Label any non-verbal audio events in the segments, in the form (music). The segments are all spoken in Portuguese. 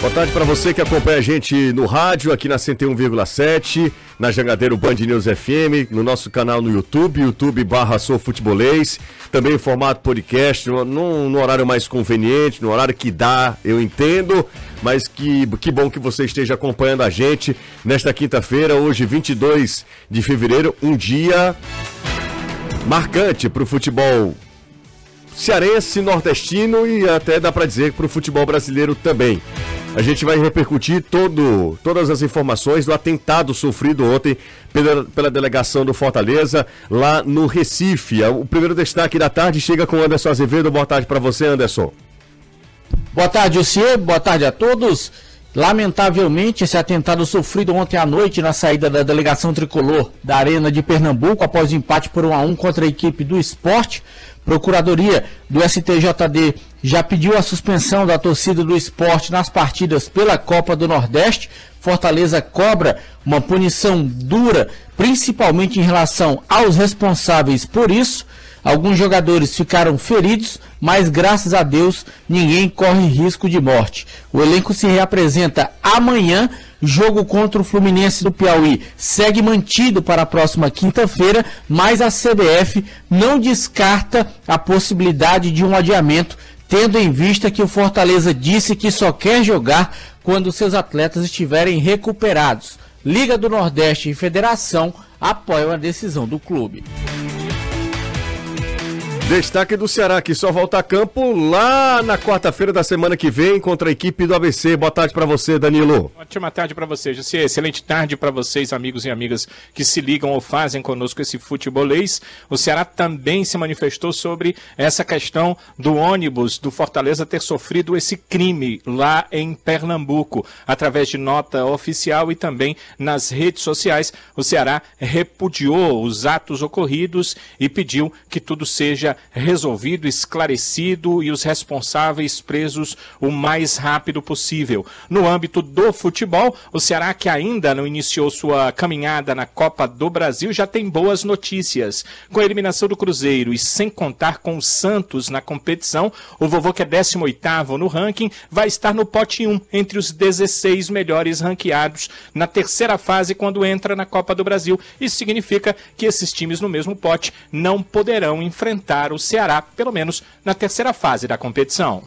Boa tarde para você que acompanha a gente no rádio, aqui na 101,7, na Jangadeiro Band News FM, no nosso canal no YouTube, YouTube barra Sou Futebolês, também em formato podcast, no, no, horário mais conveniente, no horário que dá, eu entendo, mas que, que bom que você esteja acompanhando a gente nesta quinta-feira, hoje 22 de fevereiro, um dia marcante para o futebol cearense, nordestino e até dá para dizer para o futebol brasileiro também. A gente vai repercutir todo, todas as informações do atentado sofrido ontem pela, pela delegação do Fortaleza lá no Recife. O primeiro destaque da tarde chega com Anderson Azevedo. Boa tarde para você, Anderson. Boa tarde, Lucier. Boa tarde a todos. Lamentavelmente, esse atentado sofrido ontem à noite na saída da delegação tricolor da Arena de Pernambuco, após o empate por 1 a 1 contra a equipe do esporte, Procuradoria do STJD já pediu a suspensão da torcida do esporte nas partidas pela Copa do Nordeste. Fortaleza cobra uma punição dura, principalmente em relação aos responsáveis por isso. Alguns jogadores ficaram feridos, mas graças a Deus ninguém corre risco de morte. O elenco se reapresenta amanhã. Jogo contra o Fluminense do Piauí segue mantido para a próxima quinta-feira, mas a CBF não descarta a possibilidade de um adiamento, tendo em vista que o Fortaleza disse que só quer jogar quando seus atletas estiverem recuperados. Liga do Nordeste e Federação apoiam a decisão do clube. Destaque do Ceará que só volta a campo lá na quarta-feira da semana que vem contra a equipe do ABC. Boa tarde para você, Danilo. Ótima tarde para você, José. Excelente tarde para vocês, amigos e amigas que se ligam ou fazem conosco esse futebolês. O Ceará também se manifestou sobre essa questão do ônibus do Fortaleza ter sofrido esse crime lá em Pernambuco, através de nota oficial e também nas redes sociais. O Ceará repudiou os atos ocorridos e pediu que tudo seja resolvido, esclarecido e os responsáveis presos o mais rápido possível. No âmbito do futebol, o Ceará, que ainda não iniciou sua caminhada na Copa do Brasil, já tem boas notícias. Com a eliminação do Cruzeiro e sem contar com o Santos na competição, o vovô, que é 18 no ranking, vai estar no pote 1 entre os 16 melhores ranqueados na terceira fase quando entra na Copa do Brasil. Isso significa que esses times no mesmo pote não poderão enfrentar o Ceará, pelo menos na terceira fase da competição.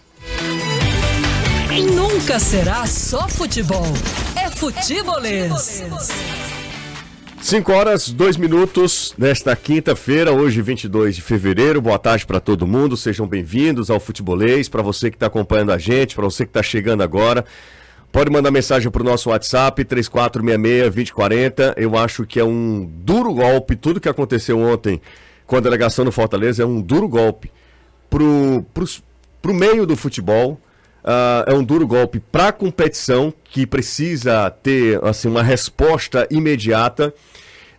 Nunca será só futebol. É futebolês. 5 horas, 2 minutos nesta quinta-feira, hoje 22 de fevereiro. Boa tarde para todo mundo, sejam bem-vindos ao Futebolês. Para você que está acompanhando a gente, para você que está chegando agora, pode mandar mensagem para o nosso WhatsApp 3466-2040. Eu acho que é um duro golpe tudo que aconteceu ontem com a delegação do Fortaleza é um duro golpe pro, pro, pro meio do futebol. Uh, é um duro golpe para a competição que precisa ter assim, uma resposta imediata.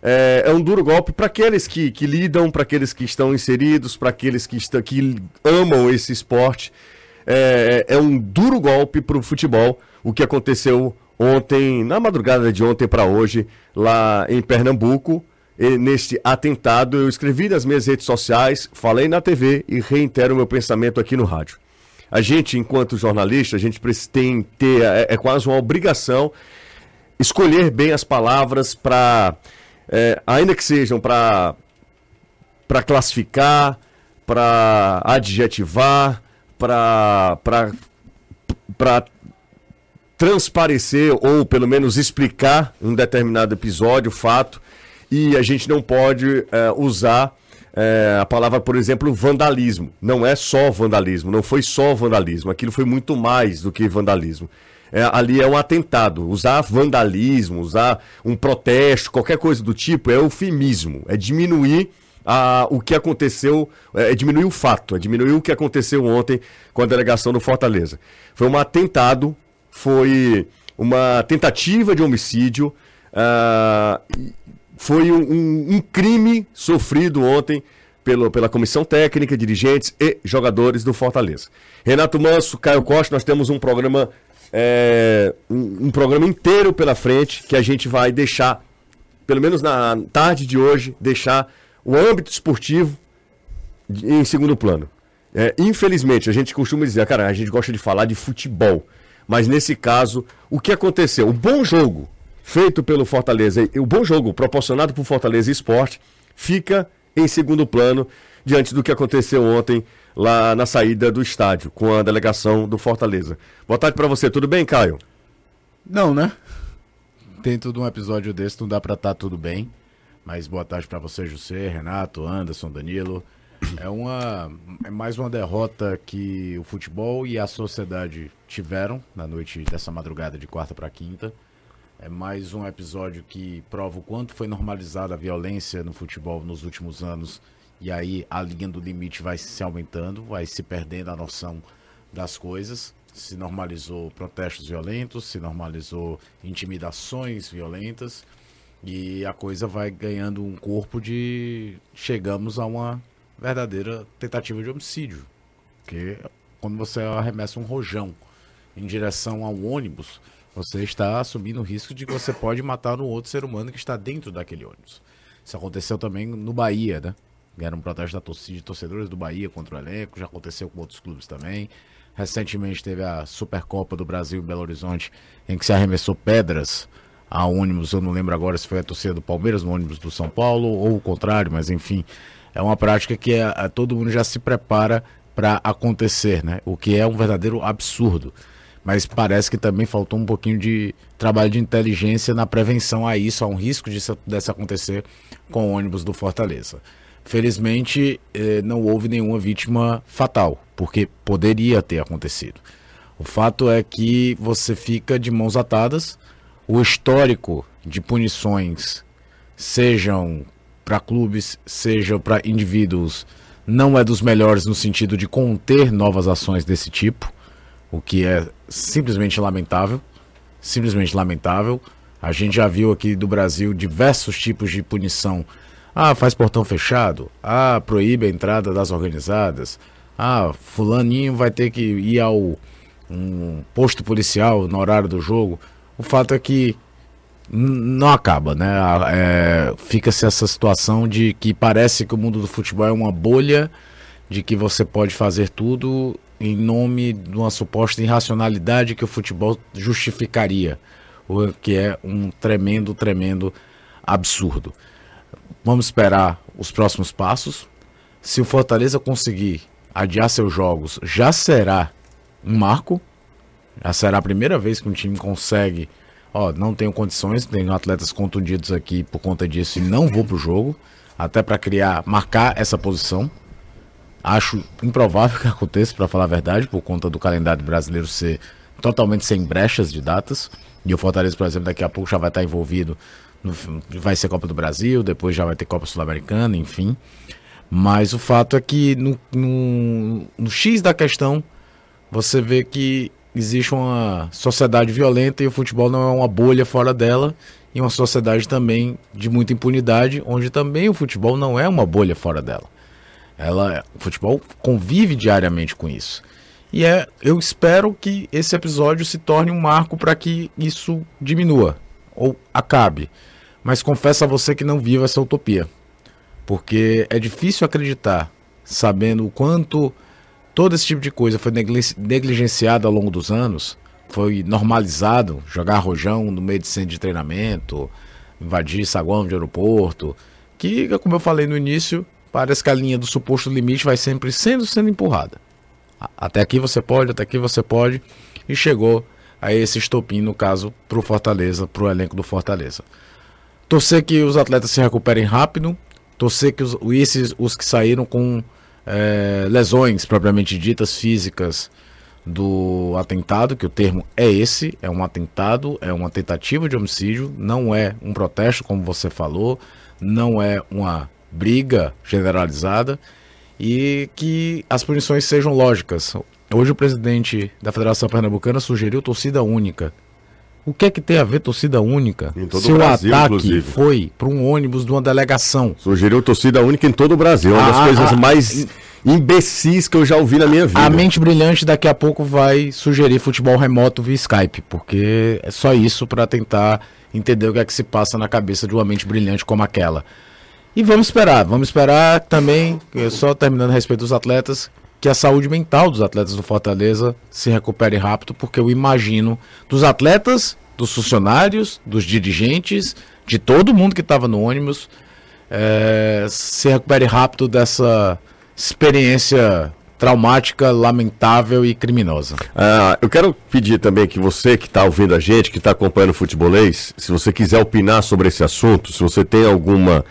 É, é um duro golpe para aqueles que, que lidam, para aqueles que estão inseridos, para aqueles que, estão, que amam esse esporte. É, é um duro golpe para o futebol o que aconteceu ontem, na madrugada de ontem para hoje, lá em Pernambuco neste atentado. Eu escrevi nas minhas redes sociais, falei na TV e reitero meu pensamento aqui no rádio. A gente, enquanto jornalista, a gente tem ter, é, é quase uma obrigação escolher bem as palavras para, é, ainda que sejam para para classificar, para adjetivar, para para transparecer ou pelo menos explicar um determinado episódio, fato e a gente não pode é, usar é, a palavra, por exemplo, vandalismo. Não é só vandalismo, não foi só vandalismo, aquilo foi muito mais do que vandalismo. É, ali é um atentado. Usar vandalismo, usar um protesto, qualquer coisa do tipo, é eufemismo, é diminuir a, o que aconteceu, é, é diminuir o fato, é diminuir o que aconteceu ontem com a delegação do Fortaleza. Foi um atentado, foi uma tentativa de homicídio. Uh, foi um, um, um crime sofrido ontem pelo, pela comissão técnica, dirigentes e jogadores do Fortaleza. Renato Manso, Caio Costa, nós temos um programa, é, um, um, programa inteiro pela frente que a gente vai deixar, pelo menos na tarde de hoje, deixar o âmbito esportivo em segundo plano. É, infelizmente, a gente costuma dizer, cara, a gente gosta de falar de futebol. Mas nesse caso, o que aconteceu? O bom jogo feito pelo Fortaleza, o bom jogo proporcionado por Fortaleza Esporte, fica em segundo plano diante do que aconteceu ontem lá na saída do estádio com a delegação do Fortaleza. Boa tarde para você, tudo bem, Caio? Não, né? Dentro de um episódio desse não dá para estar tá tudo bem. Mas boa tarde para você, José, Renato, Anderson, Danilo. É uma é mais uma derrota que o futebol e a sociedade tiveram na noite dessa madrugada de quarta para quinta. É mais um episódio que prova o quanto foi normalizada a violência no futebol nos últimos anos. E aí a linha do limite vai se aumentando, vai se perdendo a noção das coisas. Se normalizou protestos violentos, se normalizou intimidações violentas. E a coisa vai ganhando um corpo de. Chegamos a uma verdadeira tentativa de homicídio. Porque quando você arremessa um rojão em direção ao ônibus, você está assumindo o risco de que você pode matar um outro ser humano que está dentro daquele ônibus. Isso aconteceu também no Bahia, né? Era um protesto da torcida de torcedores do Bahia contra o elenco, já aconteceu com outros clubes também. Recentemente teve a Supercopa do Brasil em Belo Horizonte, em que se arremessou pedras a ônibus, eu não lembro agora se foi a torcida do Palmeiras no ônibus do São Paulo ou o contrário, mas enfim, é uma prática que é, é todo mundo já se prepara para acontecer, né? O que é um verdadeiro absurdo mas parece que também faltou um pouquinho de trabalho de inteligência na prevenção a isso, a um risco disso, desse acontecer com o ônibus do Fortaleza. Felizmente, eh, não houve nenhuma vítima fatal, porque poderia ter acontecido. O fato é que você fica de mãos atadas, o histórico de punições, sejam para clubes, sejam para indivíduos, não é dos melhores no sentido de conter novas ações desse tipo o que é simplesmente lamentável. Simplesmente lamentável. A gente já viu aqui do Brasil diversos tipos de punição. Ah, faz portão fechado. Ah, proíbe a entrada das organizadas. Ah, fulaninho vai ter que ir ao um posto policial no horário do jogo. O fato é que não acaba, né? É, Fica-se essa situação de que parece que o mundo do futebol é uma bolha, de que você pode fazer tudo em nome de uma suposta irracionalidade que o futebol justificaria, o que é um tremendo, tremendo absurdo. Vamos esperar os próximos passos. Se o Fortaleza conseguir adiar seus jogos, já será um marco. Já será a primeira vez que um time consegue. Ó, não tenho condições, tenho atletas contundidos aqui por conta disso e não vou pro jogo, até para criar, marcar essa posição. Acho improvável que aconteça, para falar a verdade, por conta do calendário brasileiro ser totalmente sem brechas de datas. E o Fortaleza, por exemplo, daqui a pouco já vai estar envolvido. No, vai ser Copa do Brasil, depois já vai ter Copa Sul-Americana, enfim. Mas o fato é que no, no, no X da questão, você vê que existe uma sociedade violenta e o futebol não é uma bolha fora dela. E uma sociedade também de muita impunidade, onde também o futebol não é uma bolha fora dela. Ela, o futebol convive diariamente com isso. E é, eu espero que esse episódio se torne um marco para que isso diminua ou acabe. Mas confesso a você que não vivo essa utopia. Porque é difícil acreditar, sabendo o quanto todo esse tipo de coisa foi negligenciado ao longo dos anos, foi normalizado, jogar rojão no meio de centro de treinamento, invadir saguão de aeroporto, que, como eu falei no início, parece que a linha do suposto limite vai sempre sendo sendo empurrada. Até aqui você pode, até aqui você pode. E chegou a esse estopim, no caso, para o Fortaleza, para o elenco do Fortaleza. Torcer que os atletas se recuperem rápido. Torcer que os, esses, os que saíram com é, lesões propriamente ditas físicas do atentado, que o termo é esse, é um atentado, é uma tentativa de homicídio, não é um protesto, como você falou, não é uma briga generalizada e que as punições sejam lógicas. Hoje o presidente da Federação Pernambucana sugeriu torcida única. O que é que tem a ver torcida única? Se o Brasil, ataque inclusive. foi para um ônibus de uma delegação. Sugeriu torcida única em todo o Brasil. Uma das ah, coisas ah, mais imbecis que eu já ouvi na minha vida. A mente brilhante daqui a pouco vai sugerir futebol remoto via Skype, porque é só isso para tentar entender o que é que se passa na cabeça de uma mente brilhante como aquela. E vamos esperar, vamos esperar também, só terminando a respeito dos atletas, que a saúde mental dos atletas do Fortaleza se recupere rápido, porque eu imagino dos atletas, dos funcionários, dos dirigentes, de todo mundo que estava no ônibus, é, se recupere rápido dessa experiência traumática, lamentável e criminosa. Ah, eu quero pedir também que você que está ouvindo a gente, que está acompanhando o futebolês, se você quiser opinar sobre esse assunto, se você tem alguma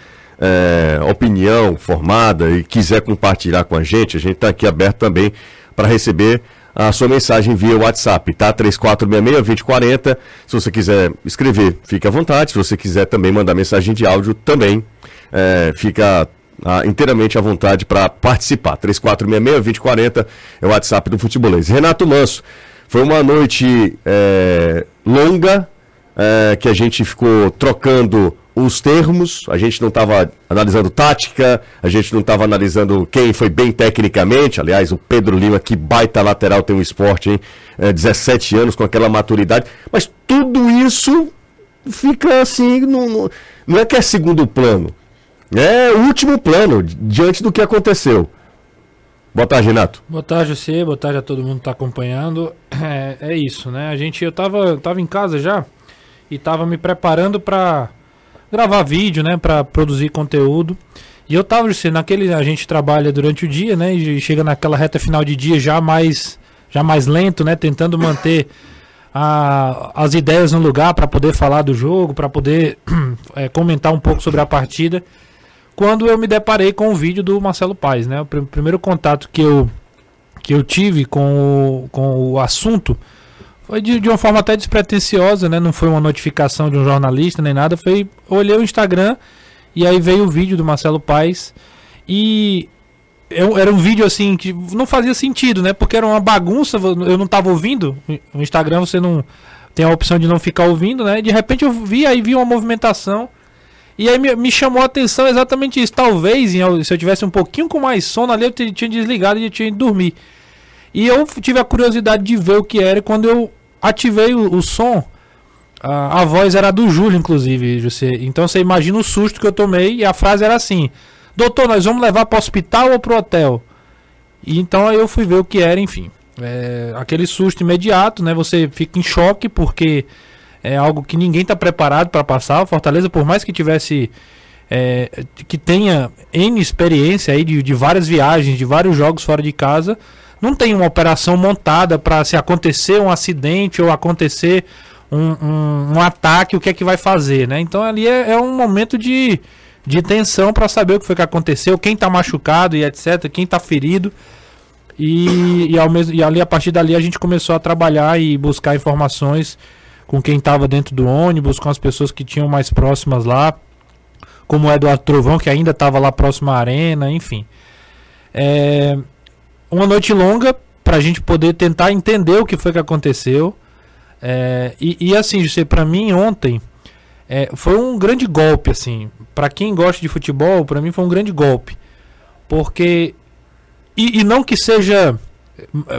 é, opinião formada e quiser compartilhar com a gente, a gente está aqui aberto também para receber a sua mensagem via WhatsApp, tá? 3466-2040. Se você quiser escrever, fique à vontade. Se você quiser também mandar mensagem de áudio, também é, fica ah, inteiramente à vontade para participar. 3466-2040 é o WhatsApp do Futebolês. Renato Manso, foi uma noite é, longa é, que a gente ficou trocando os termos, a gente não estava analisando tática, a gente não estava analisando quem foi bem tecnicamente. Aliás, o Pedro Lima, que baita lateral tem um esporte, hein? É, 17 anos com aquela maturidade. Mas tudo isso fica assim, não, não, é que é segundo plano. É último plano, diante do que aconteceu. Boa tarde, Renato. Boa tarde, você. Boa tarde a todo mundo que está acompanhando. É, é, isso, né? A gente, eu tava, tava em casa já e tava me preparando para gravar vídeo, né? Para produzir conteúdo. E eu tava, você, naquele. A gente trabalha durante o dia, né? E chega naquela reta final de dia já mais, já mais lento, né? Tentando manter a, as ideias no lugar para poder falar do jogo, para poder (clears throat) é, comentar um pouco sobre a partida quando eu me deparei com o vídeo do Marcelo Paes, né? O pr primeiro contato que eu, que eu tive com o, com o assunto foi de, de uma forma até despretensiosa, né? Não foi uma notificação de um jornalista nem nada. Foi, olhei o Instagram e aí veio o vídeo do Marcelo Paes e eu, era um vídeo assim que não fazia sentido, né? Porque era uma bagunça, eu não estava ouvindo. No Instagram você não tem a opção de não ficar ouvindo, né? De repente eu vi aí vi uma movimentação e aí me, me, chamou a atenção exatamente isso. Talvez, se eu tivesse um pouquinho com mais sono ali, eu tinha desligado e eu tinha ido dormir. E eu tive a curiosidade de ver o que era. E quando eu ativei o, o som, a, a, voz era do Júlio, inclusive. Você, então você imagina o susto que eu tomei. E a frase era assim: Doutor, nós vamos levar para o hospital ou para o hotel? E então eu fui ver o que era, enfim. É, aquele susto imediato, né? Você fica em choque porque é algo que ninguém está preparado para passar. O Fortaleza, por mais que tivesse. É, que tenha N experiência aí de, de várias viagens, de vários jogos fora de casa, não tem uma operação montada para se acontecer um acidente ou acontecer um, um, um, ataque, o que é que vai fazer, né? Então ali é, é um momento de, de tensão para saber o que foi que aconteceu, quem está machucado e etc, quem está ferido. E, e, ao mesmo, e ali a partir dali a gente começou a trabalhar e buscar informações com quem estava dentro do ônibus, com as pessoas que tinham mais próximas lá, como o Eduardo Trovão, que ainda estava lá próximo à arena, enfim. É uma noite longa para a gente poder tentar entender o que foi que aconteceu. É, e, e, assim, para mim ontem é, foi um grande golpe, assim. Para quem gosta de futebol, para mim foi um grande golpe, porque e, e não que seja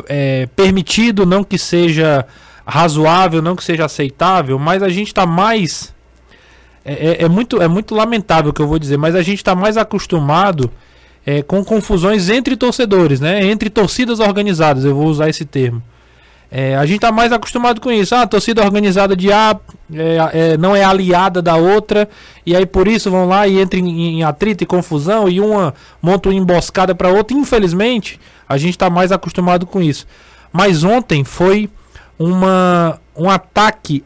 é, permitido, não que seja razoável, não que seja aceitável, mas a gente está mais. É, é, é, muito, é muito lamentável o que eu vou dizer, mas a gente está mais acostumado é, com confusões entre torcedores, né? Entre torcidas organizadas, eu vou usar esse termo. É, a gente está mais acostumado com isso. Ah, a torcida organizada de A é, é, não é aliada da outra, e aí por isso vão lá e entram em, em atrito e confusão, e uma monta uma emboscada para outra. Infelizmente, a gente está mais acostumado com isso. Mas ontem foi uma, um ataque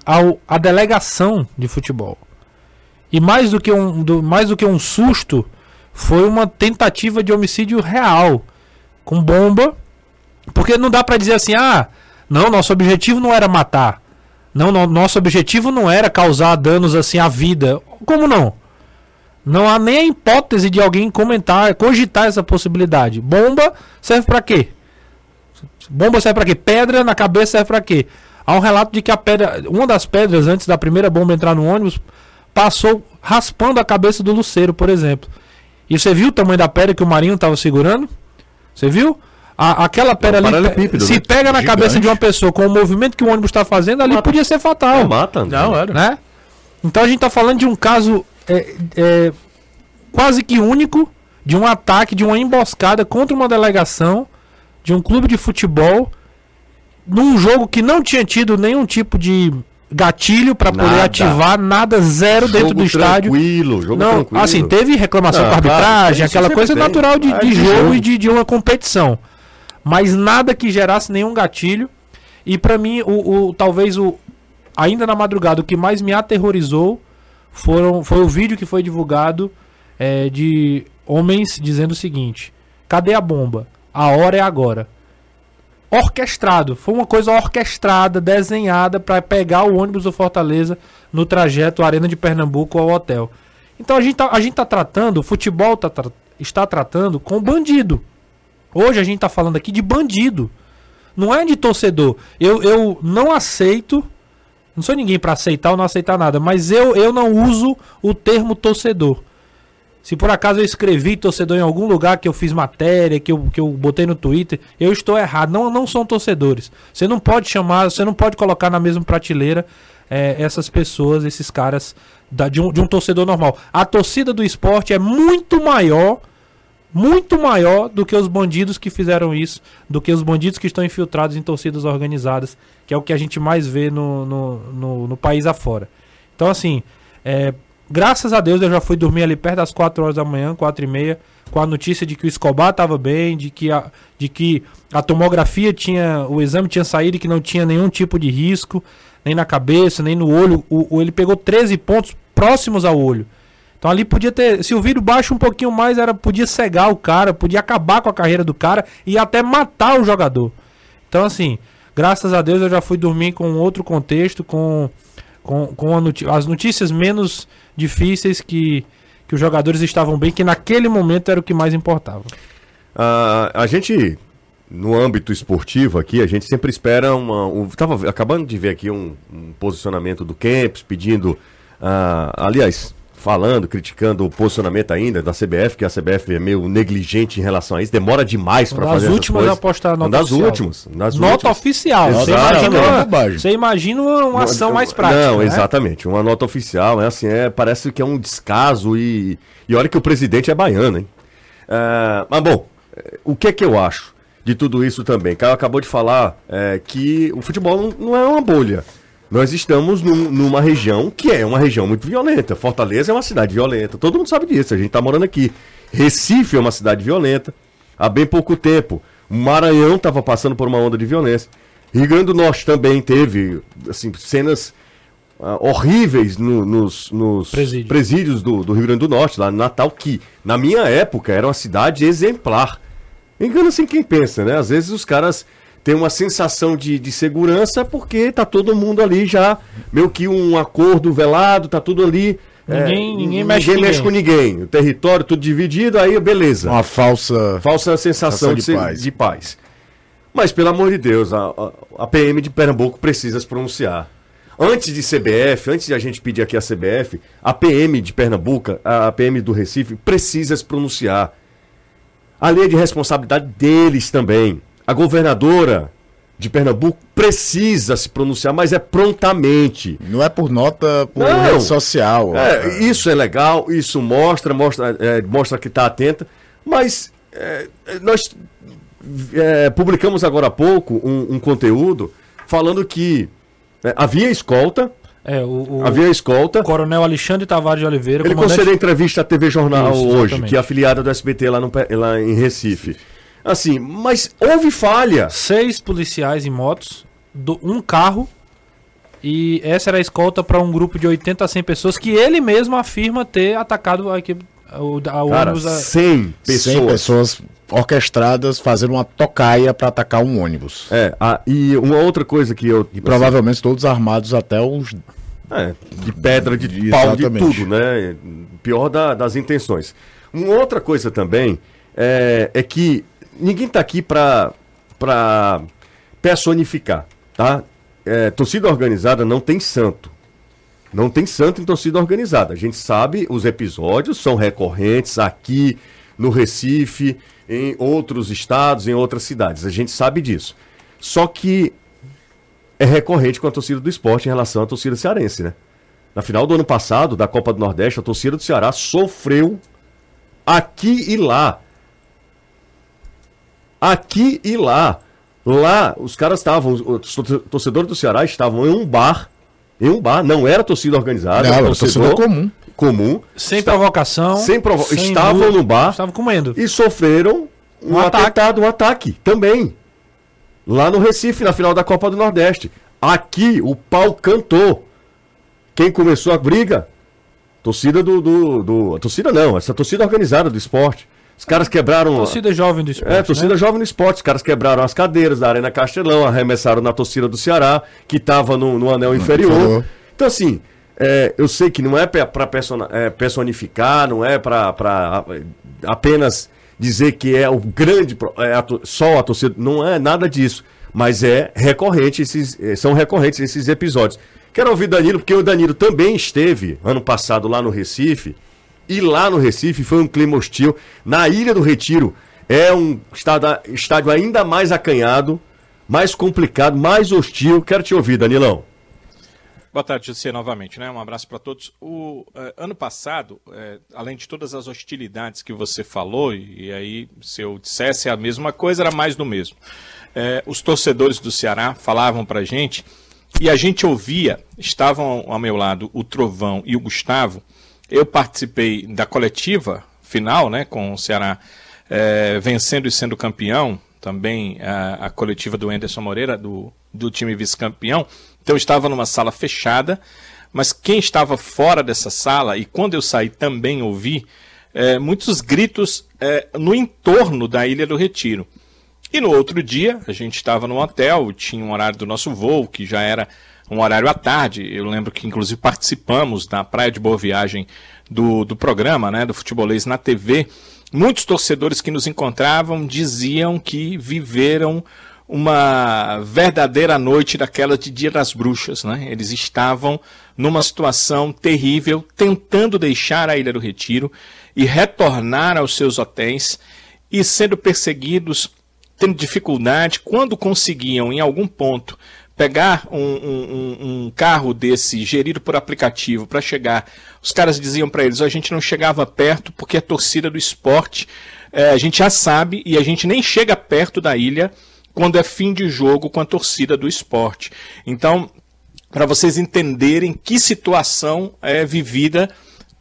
à delegação de futebol. E mais do, que um, do, mais do que um susto, foi uma tentativa de homicídio real. Com bomba. Porque não dá para dizer assim, ah, não, nosso objetivo não era matar. Não, nosso objetivo não era causar danos assim à vida. Como não? Não há nem a hipótese de alguém comentar, cogitar essa possibilidade. Bomba serve para quê? Bomba serve para quê? Pedra na cabeça serve para quê? Há um relato de que a pedra, uma das pedras antes da primeira bomba entrar no ônibus, passou raspando a cabeça do Luceiro, por exemplo. E você viu o tamanho da pedra que o Marinho estava segurando? Você viu? A, aquela pedra é ali, se né? pega na Gigante. cabeça de uma pessoa com o movimento que o ônibus está fazendo, ali mata. podia ser fatal. É, mata. Não, era. Né? Então a gente está falando de um caso é, é, quase que único de um ataque, de uma emboscada contra uma delegação de um clube de futebol num jogo que não tinha tido nenhum tipo de gatilho para poder ativar nada zero dentro Jogo do estádio. Tranquilo, jogo Não, tranquilo. assim, teve reclamação Não, com a arbitragem, aquela sempre coisa tem. natural de, Ah, de de jogo, jogo. e de, de uma competição. Mas nada que gerasse nenhum gatilho. E pra mim, o, o- talvez o. Ainda na madrugada, o que mais me aterrorizou foram, foi o vídeo que foi divulgado é, de homens dizendo o seguinte: cadê a bomba? A hora é agora. Orquestrado, foi uma coisa orquestrada, desenhada pra pegar o ônibus do Fortaleza no trajeto Arena de Pernambuco ao hotel. Então a gente tá, a gente tá tratando, o futebol tá tra- está tratando com bandido. Hoje a gente tá falando aqui de bandido. Não é de torcedor. Eu, eu não aceito. Não sou ninguém pra aceitar ou não aceitar nada, mas eu, eu não uso o termo torcedor. Se por acaso eu escrevi torcedor em algum lugar que eu fiz matéria, que eu, que eu botei no Twitter, eu estou errado. Não, não são torcedores. Você não pode chamar, você não pode colocar na mesma prateleira eh, essas pessoas, esses caras, da- de, um, de um torcedor normal. A torcida do esporte é muito maior, muito maior do que os bandidos que fizeram isso, do que os bandidos que estão infiltrados em torcidas organizadas, que é o que a gente mais vê no, no, no, no país afora. Então, assim, é, graças a Deus eu já fui dormir ali perto das 4 horas da manhã, 4 e meia, com a notícia de que o Escobar estava bem, de que, a, de que a tomografia tinha, o exame tinha saído e que não tinha nenhum tipo de risco, nem na cabeça, nem no olho. O, o- ele pegou 13 pontos próximos ao olho. Então ali podia ter, se o vidro baixa um pouquinho mais, era podia cegar o cara, podia acabar com a carreira do cara e até matar o jogador. Então assim, graças a Deus eu já fui dormir com outro contexto, com com, com as notícias menos difíceis que que os jogadores estavam bem, que naquele momento era o que mais importava. Ah, a gente, no âmbito esportivo aqui, a gente sempre espera uma. Um, tava acabando de ver aqui um, um posicionamento do Kempis pedindo. ah, aliás, falando, criticando o posicionamento ainda da CBF, que a CBF é meio negligente em relação a isso, demora demais para fazer essas últimas coisas. a postar a Uma nota das oficial. últimas. Das Nota últimas. oficial. Você imagina, É uma, você imagina uma, uma ação mais prática. Não, né? exatamente. Uma nota oficial, é assim, é, parece que é um descaso e. E olha que o presidente é baiano, hein? Ah, mas bom, o que é que eu acho de tudo isso também? Caio acabou de falar eh, que o futebol não é uma bolha. Nós estamos num- numa região que é uma região muito violenta. Fortaleza é uma cidade violenta. Todo mundo sabe disso. A gente está morando aqui. Recife é uma cidade violenta. Há bem pouco tempo, o Maranhão estava passando por uma onda de violência. Rio Grande do Norte também teve assim, cenas ah, horríveis no- nos, nos Presídio. presídios do, do Rio Grande do Norte, lá no Natal, que na minha época era uma cidade exemplar. Engana-se quem pensa, né? Às vezes os caras têm uma sensação de, de segurança porque tá todo mundo ali já, meio que um acordo velado, tá tudo ali. Ninguém- é, ninguém mexe com mexe com ninguém. O território tudo dividido, aí beleza. Uma falsa. Falsa sensação Sensação de, de paz. de paz. Mas, pelo amor de Deus, a, a- PM de Pernambuco precisa se pronunciar. Antes de CBF, antes de a gente pedir aqui a CBF, a PM de Pernambuco, a a PM do Recife, precisa se pronunciar. A lei de responsabilidade deles também. A governadora de Pernambuco precisa se pronunciar, mas é prontamente. Não é por nota, por Não. rede social. É, isso é legal, isso mostra, mostra, é, mostra que está atenta, mas é, nós é, publicamos agora há pouco um, um conteúdo falando que é, havia escolta, É, o, o havia escolta. Coronel Alexandre Tavares de Oliveira, Ele comandante- concedeu entrevista à TV Jornal Isso, hoje, que é afiliada do SBT lá, no lá em Recife. Assim, mas houve falha. seis policiais em motos, do- um carro, e essa era a escolta para um grupo de 80 a 100 pessoas que ele mesmo afirma ter atacado a equipe. O, a, o Cara, ônibus a- 100 pessoas. 100 pessoas orquestradas fazendo uma tocaia pra atacar um ônibus. É, ah, e uma outra coisa que eu. E provavelmente todos armados até os. É, de pedra, de pau, de Exatamente. tudo, né? Pior da- das intenções. Uma outra coisa também é, é que ninguém tá aqui pra personificar, tá? É, torcida organizada não tem santo. Não tem santo em torcida organizada. A gente sabe, os episódios são recorrentes aqui no Recife, em outros estados, em outras cidades. A gente sabe disso. Só que é recorrente com a torcida do esporte em relação à torcida cearense, né? Na final do ano passado, da Copa do Nordeste, a torcida do Ceará sofreu aqui e lá. Aqui e lá. Lá, os caras estavam, os torcedores do Ceará estavam em um bar. Em um bar, não era torcida organizada, Não, era era torcida comum. comum. Sem Está- provocação. Sem provo... sem Estavam luta, no bar Estavam comendo. e sofreram um, Um ataque. atentado, um ataque também. Lá no Recife, na final da Copa do Nordeste. Aqui, o pau cantou. Quem começou a briga? Torcida do. do, do- a torcida não, essa torcida organizada do esporte. Os caras quebraram. Torcida jovem do esporte. É, torcida né? jovem no esporte. Os caras quebraram as cadeiras da Arena Castelão, arremessaram na torcida do Ceará, que estava no, no anel inferior. Então, assim, é, eu sei que não é para personificar, não é para apenas dizer que é o grande. É a só a torcida. Não é nada disso. Mas é recorrente, esses, eh, são recorrentes esses episódios. Quero ouvir Danilo, porque o Danilo também esteve ano passado lá no Recife. E lá no Recife foi um clima hostil. Na Ilha do Retiro é um estádio, ainda mais acanhado, mais complicado, mais hostil. Quero te ouvir, Danilão. Boa tarde, José, novamente, né? Um abraço para todos. O eh, ano passado, eh, além de todas as hostilidades que você falou, e, e aí se eu dissesse a mesma coisa, era mais do mesmo. Eh, os torcedores do Ceará falavam para gente e a gente ouvia, estavam ao meu lado o Trovão e o Gustavo. Eu participei da coletiva final, né, com o Ceará eh, vencendo e sendo campeão, também a, a coletiva do Anderson Moreira, do, do time vice-campeão. Então eu estava numa sala fechada, mas quem estava fora dessa sala, e quando eu saí também ouvi, eh, muitos gritos eh, no entorno da Ilha do Retiro. E no outro dia, a gente estava no hotel, tinha um horário do nosso voo, que já era um horário à tarde. Eu lembro que, inclusive, participamos da Praia de Boa Viagem do, do programa, né, do Futebolês na TV. Muitos torcedores que nos encontravam diziam que viveram uma verdadeira noite daquela de Dia das Bruxas, né? Eles estavam numa situação terrível, tentando deixar a Ilha do Retiro e retornar aos seus hotéis e sendo perseguidos, tendo dificuldade, quando conseguiam em algum ponto pegar um, um- um- carro desse gerido por aplicativo para chegar, os caras diziam para eles: "Ó, a gente não chegava perto porque a torcida do esporte eh, a gente já sabe e a gente nem chega perto da ilha quando é fim de jogo com a torcida do esporte. Então, para vocês entenderem que situação é vivida.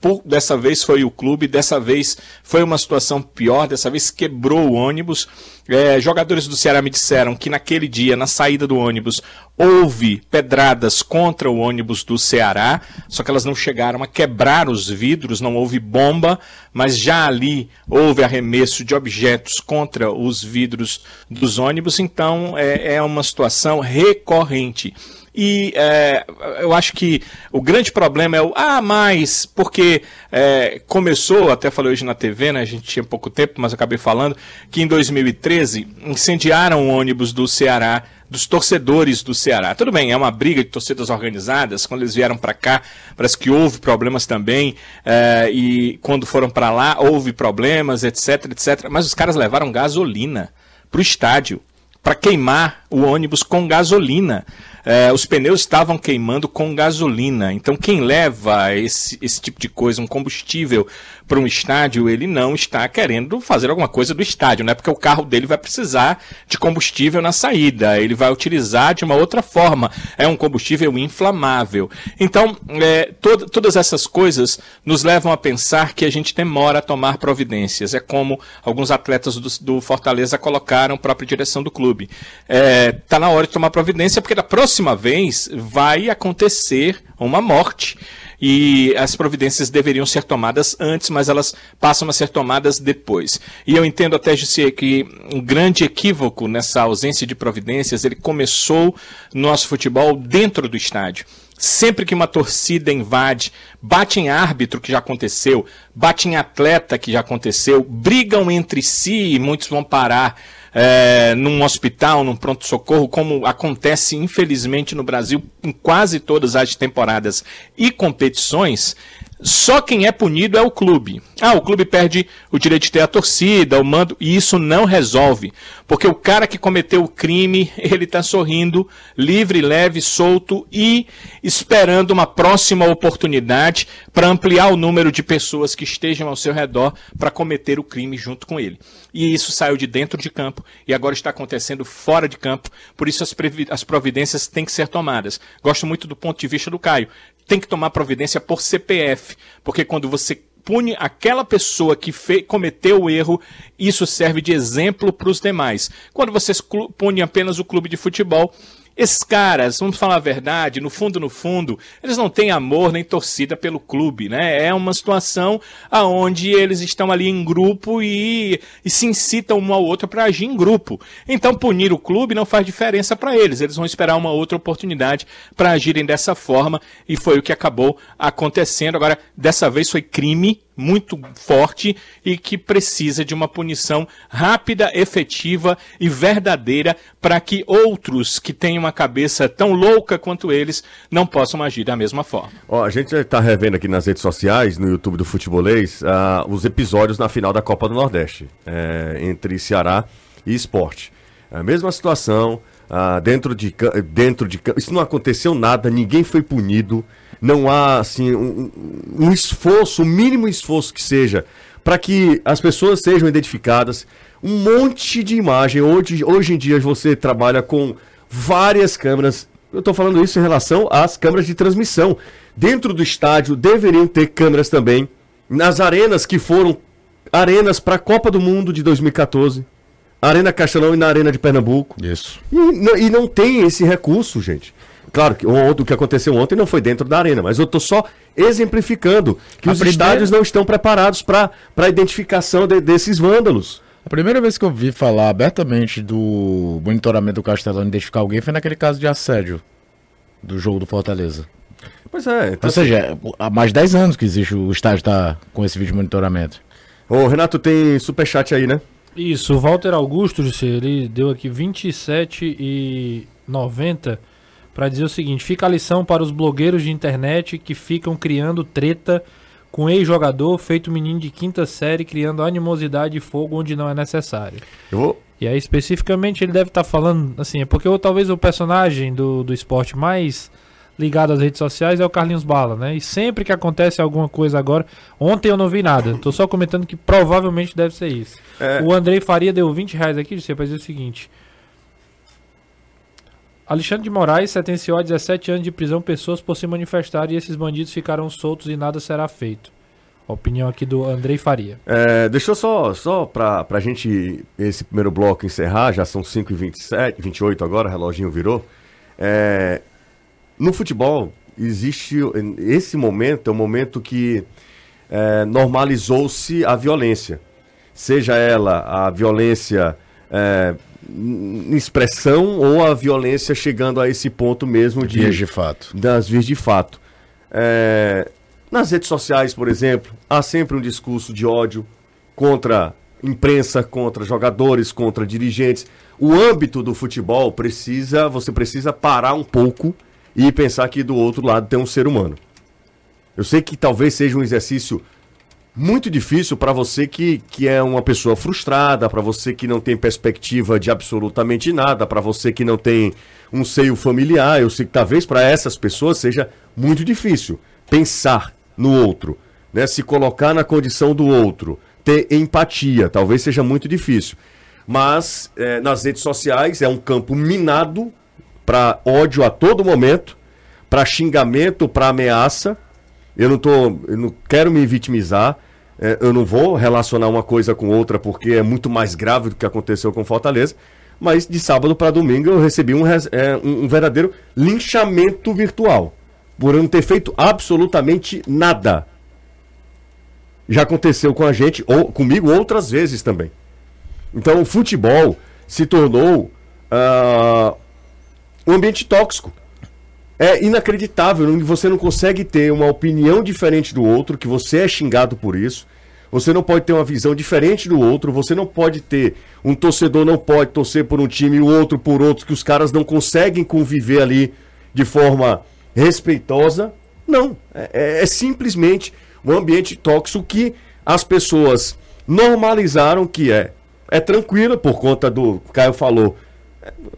Por, dessa vez foi o clube, dessa vez foi uma situação pior, dessa vez quebrou o ônibus. É, jogadores do Ceará me disseram que naquele dia, na saída do ônibus, houve pedradas contra o ônibus do Ceará, só que elas não chegaram a quebrar os vidros, não houve bomba, mas já ali houve arremesso de objetos contra os vidros dos ônibus, então é, é uma situação recorrente. E é, eu acho que o grande problema é o ah, mas, porque é, começou, até falei hoje na TV, né? A gente tinha pouco tempo, mas acabei falando, que em 2013 incendiaram o ônibus do Ceará, dos torcedores do Ceará. Tudo bem, é uma briga de torcidas organizadas. Quando eles vieram para cá, parece que houve problemas também. é, e quando foram para lá, houve problemas, etc, etc. Mas os caras levaram gasolina para o estádio para queimar o ônibus com gasolina. É, os pneus estavam queimando com gasolina. Então, quem leva esse, esse tipo de coisa, um combustível, para um estádio, ele não está querendo fazer alguma coisa do estádio, né? Porque o carro dele vai precisar de combustível na saída. Ele vai utilizar de uma outra forma. É um combustível inflamável. Então, é, tod- todas essas coisas nos levam a pensar que a gente demora a tomar providências. É como alguns atletas do, do Fortaleza colocaram a própria direção do clube. Está na hora de tomar providência, porque da próxima vez vai acontecer uma morte. E as providências deveriam ser tomadas antes, mas elas passam a ser tomadas depois. E eu entendo até, Jussi, que um grande equívoco nessa ausência de providências, ele começou no nosso futebol dentro do estádio. Sempre que uma torcida invade, bate em árbitro, que já aconteceu, bate em atleta, que já aconteceu, brigam entre si e muitos vão parar é, num hospital, num pronto-socorro, como acontece infelizmente no Brasil em quase todas as temporadas e competições, só quem é punido é o clube. Ah, o clube perde o direito de ter a torcida, o mando, e isso não resolve. Porque o cara que cometeu o crime, (laughs) ele está sorrindo, livre, leve, solto e esperando uma próxima oportunidade para ampliar o número de pessoas que estejam ao seu redor para cometer o crime junto com ele. E isso saiu de dentro de campo e agora está acontecendo fora de campo, por isso as, as providências têm que ser tomadas. Gosto muito do ponto de vista do Caio tem que tomar providência por CPF, porque quando você pune aquela pessoa que cometeu o erro, isso serve de exemplo para os demais. Quando você pune apenas o clube de futebol, esses caras, vamos falar a verdade, no fundo, no fundo, eles não têm amor nem torcida pelo clube, né? É uma situação aonde eles estão ali em grupo e, e se incitam um ao outro para agir em grupo. Então, punir o clube não faz diferença para eles. Eles vão esperar uma outra oportunidade para agirem dessa forma e foi o que acabou acontecendo. Agora, dessa vez foi crime muito forte e que precisa de uma punição rápida, efetiva e verdadeira para que outros que têm uma cabeça tão louca quanto eles não possam agir da mesma forma. Ó, a gente está revendo aqui nas redes sociais, no YouTube do Futebolês, uh, os episódios na final da Copa do Nordeste, é, entre Ceará e Esporte. A mesma situação, uh, dentro de dentro de isso não aconteceu nada, ninguém foi punido não há assim um, um esforço, o um mínimo esforço que seja, para que as pessoas sejam identificadas. Um monte de imagem. Hoje, hoje em dia você trabalha com várias câmeras. Eu estou falando isso em relação às câmeras de transmissão. Dentro do estádio deveriam ter câmeras também. Nas arenas que foram arenas para a Copa do Mundo de 2014. Arena Castelão e na Arena de Pernambuco. Isso. E, e não tem esse recurso, gente. Claro que o, que aconteceu ontem não foi dentro da arena, mas eu estou só exemplificando que a os primeira... estádios não estão preparados para a identificação de, desses vândalos. A primeira vez que eu vi falar abertamente do monitoramento do Castelão identificar alguém foi naquele caso de assédio do jogo do Fortaleza. Pois é. Então, Ou seja, há mais de 10 anos que existe o estádio tá com esse vídeo de monitoramento. Ô, Renato, tem superchat aí, né? Isso, o Walter Augusto, ele deu aqui 27 e 90 para dizer o seguinte: fica a lição para os blogueiros de internet que ficam criando treta com ex-jogador feito menino de quinta série, criando animosidade e fogo onde não é necessário. Eu vou... E aí, especificamente, ele deve estar tá falando, assim, é porque ou, talvez o personagem do, do esporte mais ligado às redes sociais é o Carlinhos Bala, né? E sempre que acontece alguma coisa agora, ontem eu não vi nada, tô só comentando que provavelmente deve ser isso. É... O Andrei Faria deu 20 reais aqui, para dizer o seguinte: Alexandre de Moraes sentenciou a 17 anos de prisão pessoas por se manifestar e esses bandidos ficaram soltos e nada será feito. A opinião aqui do Andrei Faria. É, deixa eu só, só pra, pra gente, esse primeiro bloco encerrar, já são 5h27, 28 agora, o reloginho virou. É, no futebol, existe. Esse momento é um momento que é, normalizou-se a violência. Seja ela a violência é, expressão ou a violência chegando a esse ponto mesmo de vias de fato. Das vias de fato. É, nas redes sociais, por exemplo, há sempre um discurso de ódio contra imprensa, contra jogadores, contra dirigentes. O âmbito do futebol precisa, você precisa parar um pouco e pensar que do outro lado tem um ser humano. Eu sei que talvez seja um exercício muito difícil para você que, que é uma pessoa frustrada, para você que não tem perspectiva de absolutamente nada, para você que não tem um seio familiar. Eu sei que talvez para essas pessoas seja muito difícil pensar no outro, né? se colocar na condição do outro, ter empatia. Talvez seja muito difícil. Mas é, nas redes sociais é um campo minado para ódio a todo momento, para xingamento, para ameaça. Eu não, tô, eu não quero me vitimizar, é, eu não vou relacionar uma coisa com outra porque é muito mais grave do que aconteceu com Fortaleza. Mas de sábado para domingo eu recebi um, é, um, verdadeiro linchamento virtual. Por eu não ter feito absolutamente nada. Já aconteceu com a gente, ou comigo outras vezes também. Então o futebol se tornou uh, um ambiente tóxico. É inacreditável, você não consegue ter uma opinião diferente do outro, que você é xingado por isso. Você não pode ter uma visão diferente do outro, você não pode ter. Um torcedor não pode torcer por um time e o outro por outro, que os caras não conseguem conviver ali de forma respeitosa. Não. É, é, é simplesmente um ambiente tóxico que as pessoas normalizaram que é. É tranquilo por conta do. O Caio falou.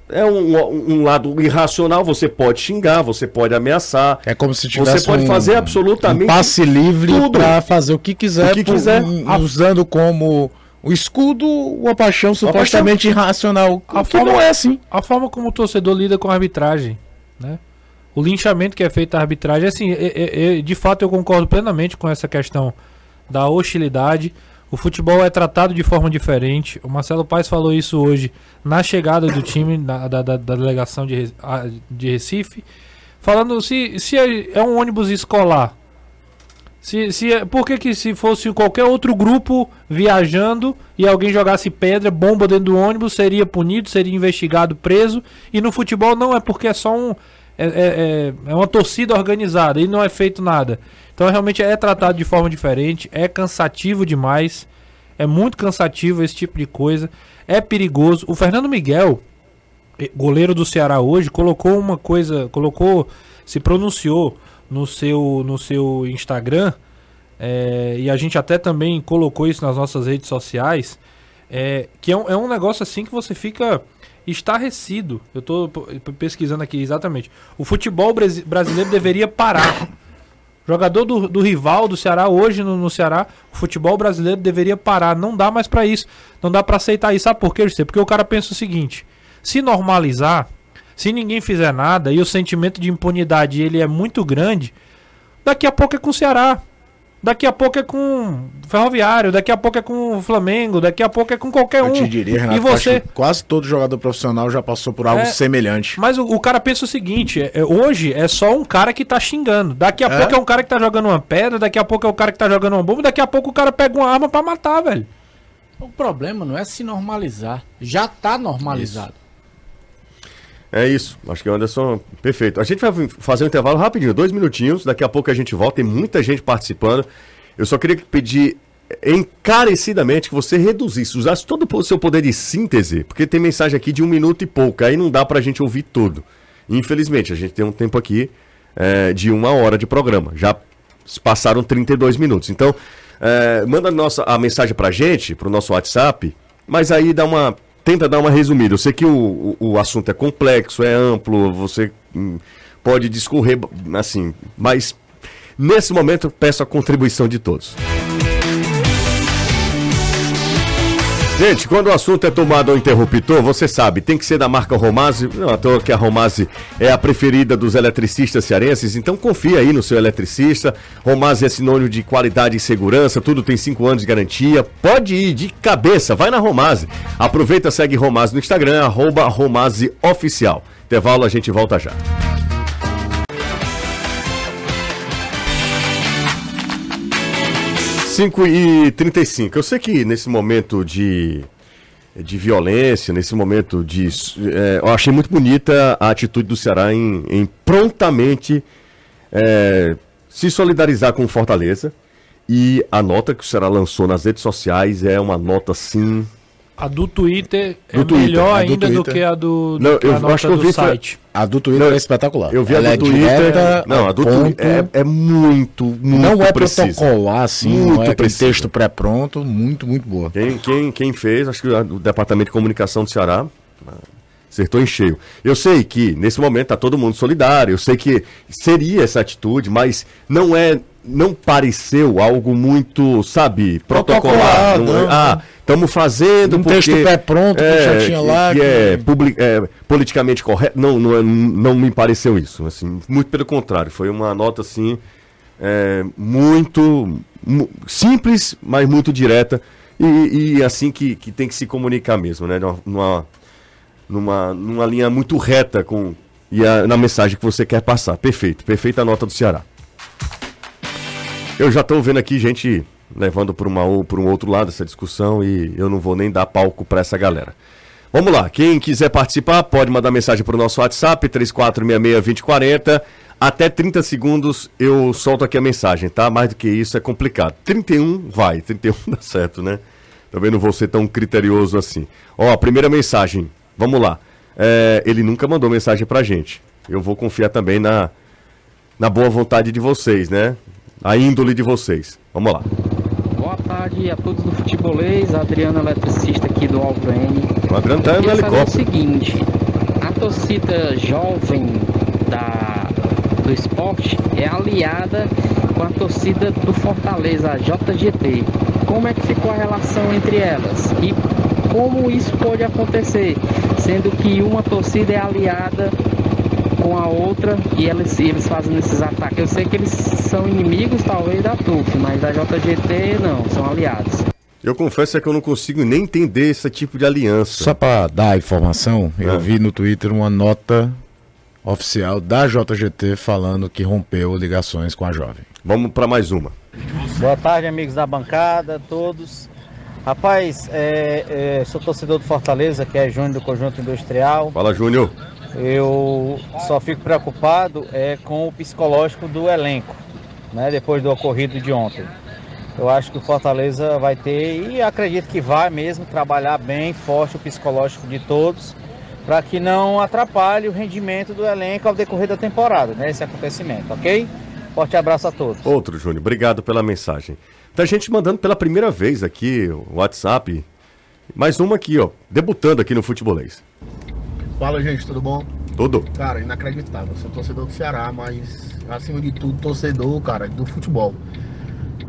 É um, um lado irracional, você pode xingar, você pode ameaçar. É como se tivesse Você pode um- fazer absolutamente um passe livre tudo. para fazer o que quiser, O que quiser. um- usando como o escudo uma paixão supostamente irracional. A A que forma- não é assim. a forma como o torcedor lida com a arbitragem, né? O linchamento que é feito à arbitragem, assim, é- é- é- de fato eu concordo plenamente com essa questão da hostilidade. O futebol é tratado de forma diferente. O Marcelo Paes falou isso hoje na chegada do time da, da- da- delegação de, de Recife, falando se, se é, é um ônibus escolar. Se, se é, por que, que se fosse qualquer outro grupo viajando e alguém jogasse pedra, bomba dentro do ônibus, seria punido, seria investigado, preso. E no futebol não é porque é só um. É, é, é- é uma torcida organizada e não é feito nada. Então realmente é tratado de forma diferente, é cansativo demais. É muito cansativo esse tipo de coisa. É perigoso. O Fernando Miguel, eh, goleiro do Ceará hoje, colocou uma coisa, colocou, se pronunciou no seu, no seu Instagram, eh, e a gente até também colocou isso nas nossas redes sociais, eh, que é um, é um negócio assim que você fica estarrecido. Eu p- pesquisando aqui exatamente. O futebol brasi- brasileiro deveria parar. Jogador do, do rival do Ceará hoje no, no Ceará, o futebol brasileiro deveria parar. Não dá mais pra isso. Não dá pra aceitar isso. Sabe por quê, José? Porque o cara pensa o seguinte: se normalizar, se ninguém fizer nada e o sentimento de impunidade ele é muito grande, daqui a pouco é com o Ceará. Daqui a pouco é com Ferroviário, daqui a pouco é com o Flamengo, daqui a pouco é com qualquer um. Eu te diria, Renato, e você, que quase todo jogador profissional já passou por algo É. semelhante. mas o, o cara pensa o seguinte: é- é- hoje é só um cara que tá xingando. Daqui a É? pouco é um cara que tá jogando uma pedra, daqui a pouco é o cara que tá jogando uma bomba, daqui a pouco o cara pega uma arma pra matar, velho. O problema não é se normalizar. Já tá normalizado. É isso. Acho que o Anderson, perfeito. A gente vai fazer um intervalo rapidinho, dois minutinhos. Daqui a pouco a gente volta. Tem muita gente participando. Eu só queria pedir encarecidamente que você reduzisse, usasse todo o seu poder de síntese, porque tem mensagem aqui de um minuto e pouco. Aí não dá pra gente ouvir tudo. Infelizmente, a gente tem um tempo aqui é, de uma hora de programa. Já passaram 32 minutos. Então, é, manda nossa, a mensagem pra gente, pro nosso WhatsApp, mas aí dá uma. Tenta dar uma resumida. Eu sei que o, o, o assunto é complexo, é amplo, você hum, pode discorrer assim, mas nesse momento eu peço a contribuição de todos. Gente, quando o assunto é tomado ao interruptor, você sabe, tem que ser da marca Romase. Não à toa que a Romase é a preferida dos eletricistas cearenses, então confia aí no seu eletricista. Romase é sinônimo de qualidade e segurança, tudo tem 5 anos de garantia. Pode ir de cabeça, vai na Romase. Aproveita, segue Romase no Instagram, arroba Romase Oficial. Intervalo, a gente volta já. Cinco e 35. Eu sei que nesse momento de, de violência, nesse momento de. é, eu achei muito bonita a atitude do Ceará em, em prontamente é, se solidarizar com Fortaleza. E a nota que o Ceará lançou nas redes sociais é uma nota assim. A do Twitter é Do Twitter, melhor do ainda do Twitter. que a do, do Não, que eu a nota acho que eu do vi site. A do Twitter Não, é espetacular. Eu vi Ela a é do Twitter. direta, não, a do Twitter é, é muito, muito Não é precisa. protocolar, assim, não Muito é aquele precisa. texto pré-pronto, muito, muito boa. Quem, quem, quem fez, acho que o Departamento de Comunicação do Ceará acertou em cheio. Eu sei que nesse momento está todo mundo solidário, eu sei que seria essa atitude, mas não é, não pareceu algo muito, sabe, protocolar. Não é- não. ah, estamos fazendo Um porque texto pré-pronto, que já tinha lá, que que- é, publi- é, politicamente correto. Não, não, é- não me pareceu isso. Assim, muito pelo contrário, foi uma nota assim é, muito mu- simples, mas muito direta e, e assim que, que tem que se comunicar mesmo, né? Numa, numa, numa, numa linha muito reta com e a- na mensagem que você quer passar. Perfeito, perfeita a nota do Ceará. Eu já estou vendo aqui gente levando por um outro lado essa discussão e eu não vou nem dar palco para essa galera. Vamos lá, quem quiser participar pode mandar mensagem para o nosso WhatsApp, 3466-2040. Até 30 segundos eu solto aqui a mensagem, tá? Mais do que isso é complicado. 31 vai, 31 (laughs) dá certo, né? Também não vou ser tão criterioso assim. Ó, primeira mensagem, vamos lá. É, ele nunca mandou mensagem pra gente. Eu vou confiar também na, na boa vontade de vocês, né? A índole de vocês. Vamos lá. Boa tarde a todos do futebolês, Adriano eletricista aqui do Alto N. O Adriano tá no saber o helicóptero. seguinte, a torcida jovem da, do esporte é aliada com a torcida do Fortaleza, a JGT. Como é que ficou a relação entre elas? E como isso pode acontecer, sendo que uma torcida é aliada com a outra e eles, eles fazem esses ataques. Eu sei que eles são inimigos, talvez, da TUF, mas da JGT não, são aliados. Eu confesso é que eu não consigo nem entender esse tipo de aliança. Só para dar a informação, É. eu vi no Twitter uma nota oficial da JGT falando que rompeu ligações com a jovem. Vamos para mais uma. Boa tarde, amigos da bancada, todos. Rapaz, é, é, sou torcedor do Fortaleza, que é Júnior do Conjunto Industrial. Fala, Júnior. Eu só fico preocupado é, com o psicológico do elenco, né, depois do ocorrido de ontem. Eu acho que o Fortaleza vai ter, e acredito que vai mesmo, trabalhar bem forte o psicológico de todos, para que não atrapalhe o rendimento do elenco ao decorrer da temporada, né, esse acontecimento, ok? Forte abraço a todos. Outro, Júnior. Obrigado pela mensagem. Tá gente mandando pela primeira vez aqui o WhatsApp. Mais uma aqui, ó. Debutando aqui no Futebolês. Fala, gente, tudo bom? Tudo. Cara, inacreditável. Sou torcedor do Ceará, mas acima de tudo, torcedor, cara, do futebol.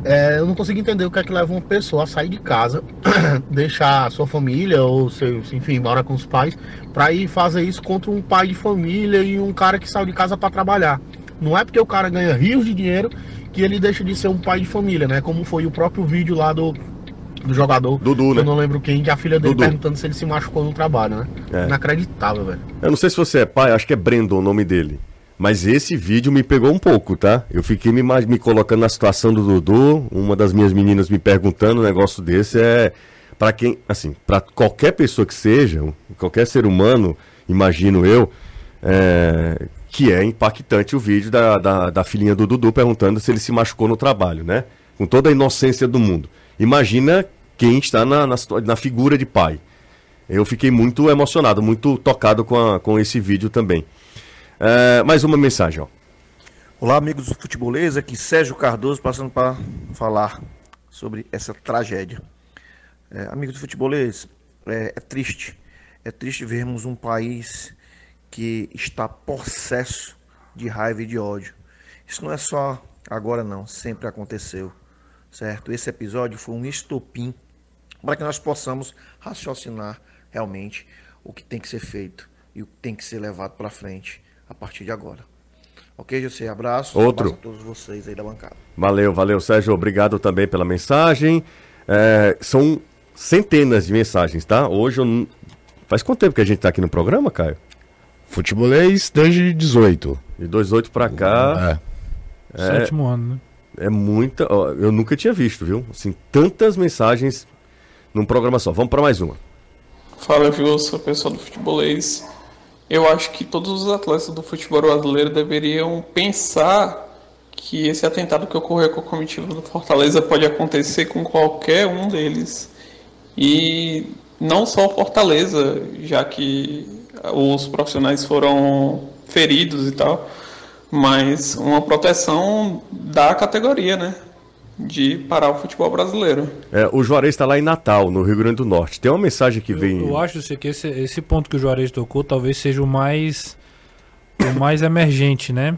É, eu não consigo entender o que é que leva uma pessoa a sair de casa, (clears throat) deixar a sua família ou seu, enfim, mora com os pais, pra ir fazer isso contra um pai de família e um cara que saiu de casa pra trabalhar. Não é porque o cara ganha rios de dinheiro que ele deixa de ser um pai de família, né? Como foi o próprio vídeo lá do, do jogador. Dudu, né? Eu não lembro quem, que a filha dele Dudu. perguntando se ele se machucou no trabalho, né? É. Inacreditável, velho. Eu não sei se você é pai, acho que é Brandon o nome dele. Mas esse vídeo me pegou um pouco, tá? Eu fiquei me, me colocando na situação do Dudu. Uma das minhas meninas me perguntando um negócio desse é. Pra quem. Assim, pra qualquer pessoa que seja, qualquer ser humano, imagino eu, é, que é impactante o vídeo da, da, da filhinha do Dudu perguntando se ele se machucou no trabalho, né? Com toda a inocência do mundo. Imagina quem está na, na, na figura de pai. Eu fiquei muito emocionado, muito tocado com, a- com esse vídeo também. É, mais uma mensagem, ó. Olá, amigos do Futebolês, aqui Sérgio Cardoso passando para falar sobre essa tragédia. É, amigos do Futebolês, é, é triste, é triste vermos um país que está possesso de raiva e de ódio. Isso não é só agora não, sempre aconteceu, certo? Esse episódio foi um estopim para que nós possamos raciocinar realmente o que tem que ser feito e o que tem que ser levado para frente a partir de agora. Ok, José? Abraço. Outro. Abraço a todos vocês aí da bancada. Valeu, valeu, Sérgio. Obrigado também pela mensagem. É, são centenas de mensagens, tá? Hoje eu. não- Faz quanto tempo que a gente tá aqui no programa, Caio? Futebolês desde 18. De 28 pra cá. É. É, Sétimo ano, né? É muita. ó, eu nunca tinha visto, viu? Assim, tantas mensagens num programa só. Vamos pra mais uma. Fala, Wilson, pessoal do futebolês. Eu acho que todos os atletas do futebol brasileiro deveriam pensar que esse atentado que ocorreu com a comitiva do Fortaleza pode acontecer com qualquer um deles. E não só o Fortaleza, já que os profissionais foram feridos e tal, mas uma proteção da categoria, né? De parar o futebol brasileiro. É, o Juarez está lá em Natal, no Rio Grande do Norte. Tem uma mensagem que vem. Eu acho que esse, esse ponto que o Juarez tocou talvez seja o mais o mais emergente, né?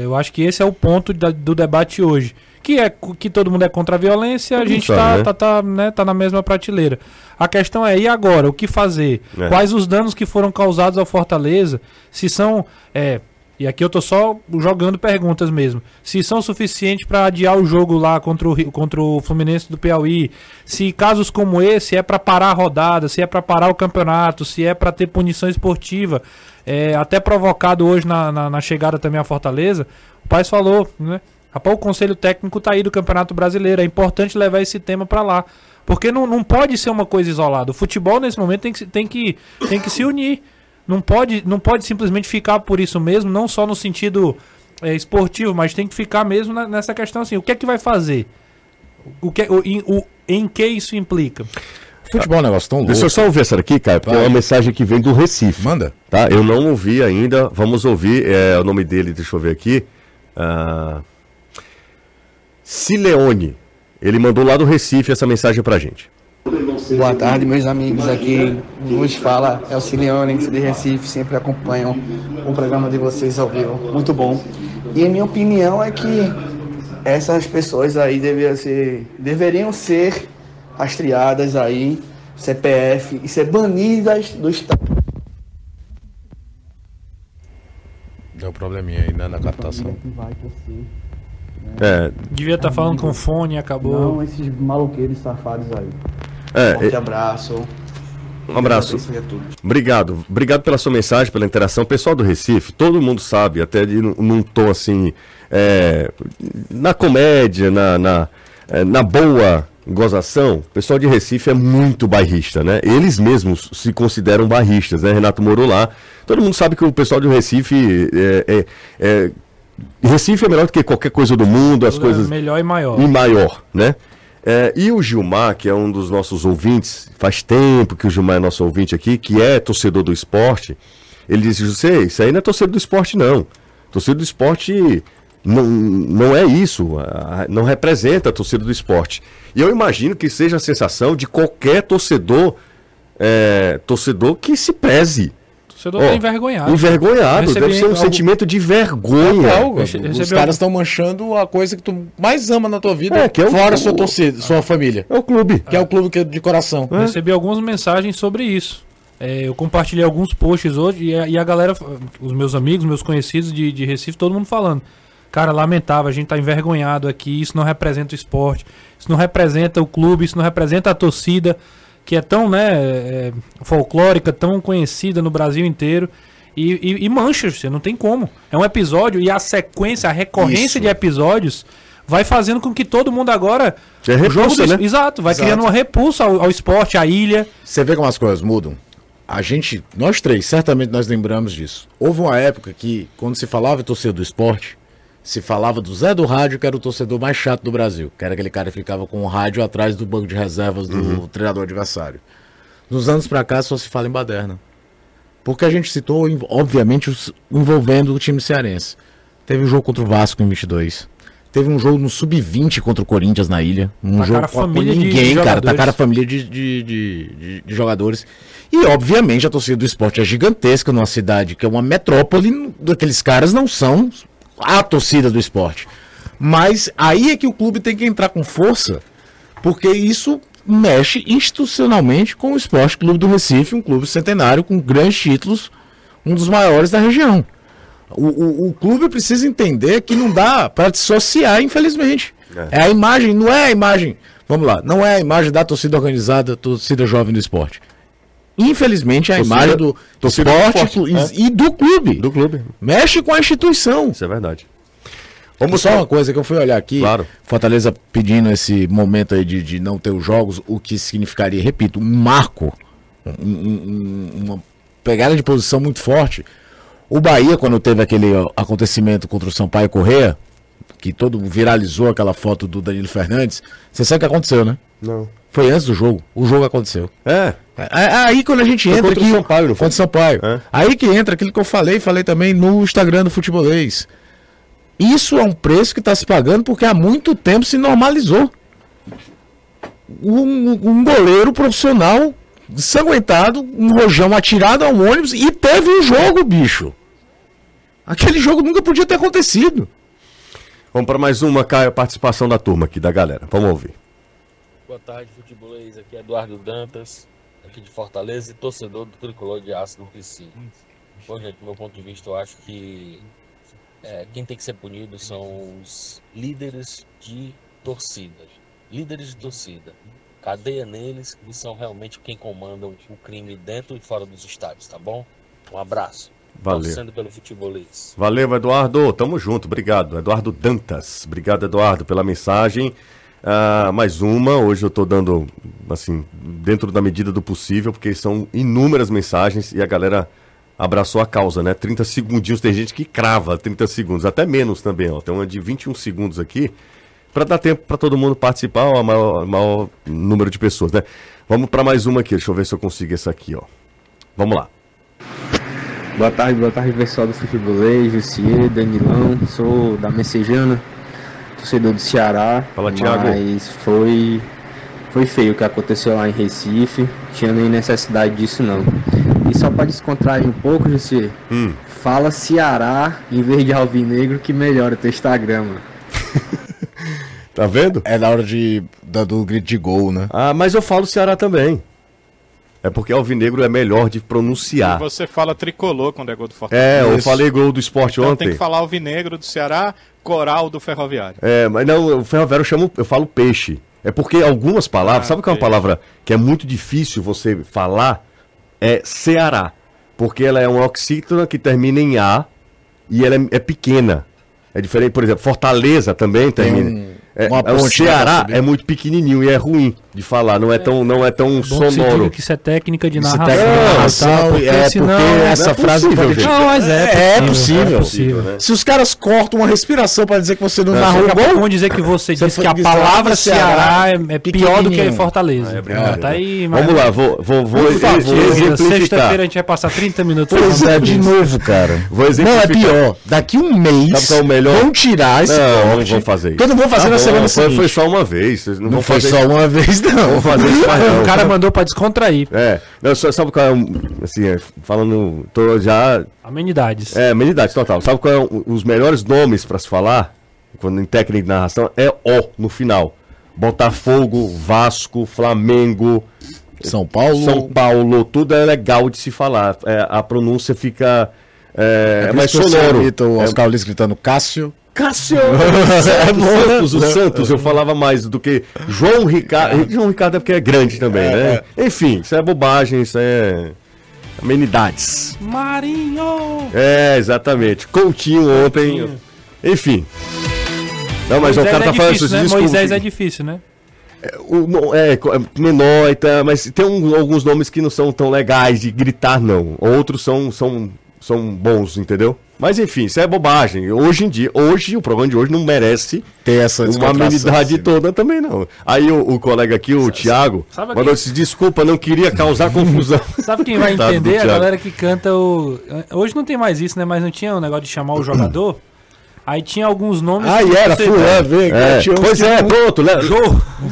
Eu acho que esse é o ponto da- do debate hoje. Que é que todo mundo é contra a violência, a gente sabe, tá, né? tá, tá, né, tá na mesma prateleira. A questão é, e agora? O que fazer? É. Quais os danos que foram causados ao Fortaleza? Se são. É, e aqui eu tô só jogando perguntas mesmo. Se são suficientes para adiar o jogo lá contra o, contra o Fluminense do Piauí. Se casos como esse é para parar a rodada, se é para parar o campeonato, se é para ter punição esportiva. É, até provocado hoje na, na, na chegada também à Fortaleza. O Paz falou, né? Rapaz, o conselho técnico tá aí do Campeonato Brasileiro. É importante levar esse tema para lá. Porque não, não pode ser uma coisa isolada. O futebol, nesse momento, tem que, tem que, tem que se unir. Não pode, não pode simplesmente ficar por isso mesmo, não só no sentido é, esportivo, mas tem que ficar mesmo na- nessa questão assim. O que é que vai fazer? O que, o, em, o- em que isso implica? Futebol é um negócio tão louco. Deixa eu só ouvir essa daqui, Caio, porque é Vai. uma mensagem que vem do Recife. Manda. Tá? Eu não ouvi ainda. Vamos ouvir. É, o nome dele, deixa eu ver aqui. Ah, Sileone. Ele mandou lá do Recife essa mensagem pra gente. Boa tarde, meus amigos. Aqui nos fala é o Sileone de Recife. Sempre acompanham o programa de vocês ao vivo. Muito bom. E a minha opinião é que essas pessoas aí deveriam ser, deveriam ser rastreadas aí, CPF, e ser banidas do Estado. Deu probleminha aí né, na captação. É, Devia estar falando com fone e acabou. Não, esses maloqueiros safados aí. É, Forte é, abraço. um abraço. Obrigado. Obrigado pela sua mensagem, pela interação. Pessoal do Recife, todo mundo sabe, até de, num- tom assim, é, na comédia, na, na, é, na boa gozação, o pessoal de Recife é muito bairrista, né? Eles mesmos se consideram bairristas, né? Renato morou lá. Todo mundo sabe que o pessoal do Recife é, é- é- Recife é melhor do que qualquer coisa do mundo, as coisas Melhor e maior. e maior, né? É, e o Gilmar, que é um dos nossos ouvintes, faz tempo que o Gilmar é nosso ouvinte aqui, que é torcedor do esporte, ele disse, José, isso aí não é torcedor do esporte, não. Torcedor do esporte não, não é isso, não representa a torcida do esporte. E eu imagino que seja a sensação de qualquer torcedor, é, torcedor que se preze. Torcedor tá envergonhado. Envergonhado, Recebi deve ser um algo- sentimento de vergonha. Total, Rece- os caras estão manchando a coisa que tu mais ama na tua vida, É, que é o- fora o- sua torcida, sua família. É o clube. Que é o clube que- de coração. Recebi algumas mensagens sobre isso. É, eu compartilhei alguns posts hoje e a, e a galera, os meus amigos, meus conhecidos de, de Recife, todo mundo falando. Cara, lamentável, a gente tá envergonhado aqui, isso não representa o esporte, isso não representa o clube, isso não representa a torcida, que é tão, né, é, folclórica, tão conhecida no Brasil inteiro. E, e, e mancha, você não tem como. É um episódio e a sequência, a recorrência Isso. de episódios vai fazendo com que todo mundo agora. É repulsa, do- né? Exato, vai Exato. criando uma repulsa ao, ao esporte, à ilha. Você vê como as coisas mudam? A gente, nós três, certamente nós lembramos disso. Houve uma época que, quando se falava em torcedor do esporte, se falava do Zé do Rádio, que era o torcedor mais chato do Brasil. Que era aquele cara que ficava com o rádio atrás do banco de reservas do treinador adversário. Nos anos pra cá só se fala em baderna. Porque a gente citou, obviamente, os- envolvendo o time cearense. Teve um jogo contra o Vasco em 22. Teve um jogo no Sub-20 contra o Corinthians na ilha. Um Tacaram jogo com, ninguém, cara. jogadores. Tacaram a família de, de, de, de- de jogadores. E, obviamente, a torcida do esporte é gigantesca numa cidade que é uma metrópole. Aqueles caras não são a torcida do esporte. Mas aí é que o clube tem que entrar com força, porque isso mexe institucionalmente com o Esporte Clube do Recife, um clube centenário com grandes títulos, um dos maiores da região. O, o, o clube precisa entender que não dá para dissociar, infelizmente. É. a imagem, não é a imagem. Vamos lá, não é a imagem da torcida organizada, torcida jovem do esporte. Infelizmente, a Torcida- imagem do esporte esporte, clu- é. e do clube. Do clube. Mexe com a instituição. Isso é verdade. Vamos só uma coisa que eu fui olhar aqui. Claro. Fortaleza pedindo esse momento aí de, de não ter os jogos, o que significaria, repito, um marco, um- um- um- uma pegada de posição muito forte. O Bahia, quando teve aquele acontecimento contra o Sampaio Correia, que todo viralizou aquela foto do Danilo Fernandes, você sabe o que aconteceu, né? Não. Foi antes do jogo. O jogo aconteceu. É. É, é aí quando a gente Foi entra contra o aqui. Sampaio, não foi? Contra o Sampaio. É. Aí que entra aquilo que eu falei, falei também no Instagram do Futebolês. Isso é um preço que está se pagando porque há muito tempo se normalizou. Um, um goleiro profissional sanguentado, um rojão atirado ao ônibus e teve um jogo, bicho. Aquele jogo nunca podia ter acontecido. Vamos para mais uma, Caio, participação da turma aqui, da galera. Vamos ouvir. Boa tarde, futebolês. Aqui é Eduardo Dantas, aqui de Fortaleza e torcedor do Tricolor de Aço do PC. Bom, gente, do meu ponto de vista, eu acho que é, quem tem que ser punido são os líderes de torcidas. Líderes de torcida. Cadeia neles, que são realmente quem comandam o crime dentro e fora dos estádios, tá bom? Um abraço. Valeu. Torcendo pelo futebolês. Valeu, Eduardo. Tamo junto. Obrigado. Eduardo Dantas. Obrigado, Eduardo, pela mensagem. Ah, mais uma. Hoje eu tô dando, assim, dentro da medida do possível, porque são inúmeras mensagens e a galera abraçou a causa, né? 30 segundinhos. Tem gente que crava 30 segundos, até menos também, ó. Tem uma de 21 segundos aqui. Para dar tempo para todo mundo participar, o maior, maior número de pessoas, né? Vamos para mais uma aqui. Deixa eu ver se eu consigo essa aqui, ó. Vamos lá. Boa tarde, boa tarde pessoal do Futebolês, Jussier, Danilão, sou da Messejana. Torcedor do Ceará, Fala, Thiago. mas foi foi feio o que aconteceu lá em Recife, tinha nem necessidade disso não. E só para descontrair um pouco, Jussi, Hum. fala Ceará em vez de Alvinegro que melhora teu Instagram, mano. (laughs) Tá vendo? É na hora de, da- do grito de gol, né? Ah, mas eu falo Ceará também. É porque Alvinegro é melhor de pronunciar. Você fala tricolor quando é gol do Fortaleza. É, eu falei gol do esporte Então ontem. tem que falar alvinegro do Ceará, coral do Ferroviário. É, mas não, o ferroviário eu chamo, eu falo peixe. É porque algumas palavras, Ah, sabe que é uma palavra que é muito difícil você falar? É Ceará. Porque ela é uma oxítona que termina em A e ela é, é pequena. É diferente, por exemplo, Fortaleza também termina. um- é, é, o né, Ceará é muito pequenininho e é ruim de falar, não é tão, não é tão Bom que você sonoro. que isso é técnica de Isso é narração. técnica de tá? narração, Porque é senão- porque essa não é frase possível, pode- gente. Não, mas é, É possível. possível. É possível. né? Se os caras cortam uma respiração pra dizer que você não É, narrou o pouco gol, vão dizer que você Você disse que a palavra Ceará é, é pior do que. Fortaleza. É brincadeira. tá aí, mas- Vamos lá, vou, vou, vou Por favor. Sexta-feira exemplificar. a gente vai passar 30 minutos Pois é, de novo, cara. Vou Não, é exemplificar. pior. Daqui um mês é vão tirar esse Não, não corte. vão fazer isso. Eu não vou fazer Tá na bom, semana foi, seguinte. foi só uma vez. Não, Não foi só isso. uma vez, não. Vou fazer isso mais (laughs) não. O cara mandou pra descontrair. É, não, só, sabe qual é, assim, é, falando, tô já, Amenidades. é, amenidade total, sabe qual é um- os melhores nomes pra se falar, quando em técnica de narração, é O no final. Botafogo, Vasco, Flamengo, São Paulo. São Paulo, tudo é legal de se falar, é, a pronúncia fica, é, é mais sonoro. O É, Oscar Ulisses gritando Cássio. Cássio! (laughs) É né? Santos, o Santos, eu falava mais do que João Ricardo. João Ricardo é porque é grande também, né? Enfim, isso é bobagem, isso é. Amenidades. Marinho! É, exatamente. Coutinho ontem. Enfim. Não, mas o Moisés cara é tá falando difícil, isso. né? Moisés é difícil, né? O- não, é, é menor e tal, mas tem um- alguns nomes que não são tão legais de gritar, não. Outros são, são, são bons, entendeu? Mas enfim, isso é bobagem. Hoje em dia, hoje, o programa de hoje não merece Ter essa uma amenidade assim. toda também, não. Aí o, o colega aqui, o Thiago, sabe mandou quem- disse, desculpa, não queria causar (laughs) confusão. Sabe quem vai entender? A galera que canta o. Hoje não tem mais isso, né? Mas não tinha o negócio de chamar o (clears throat) jogador. Aí tinha alguns nomes. Ah, que e era fulano, vem, É, pois é, pronto, le- Jô!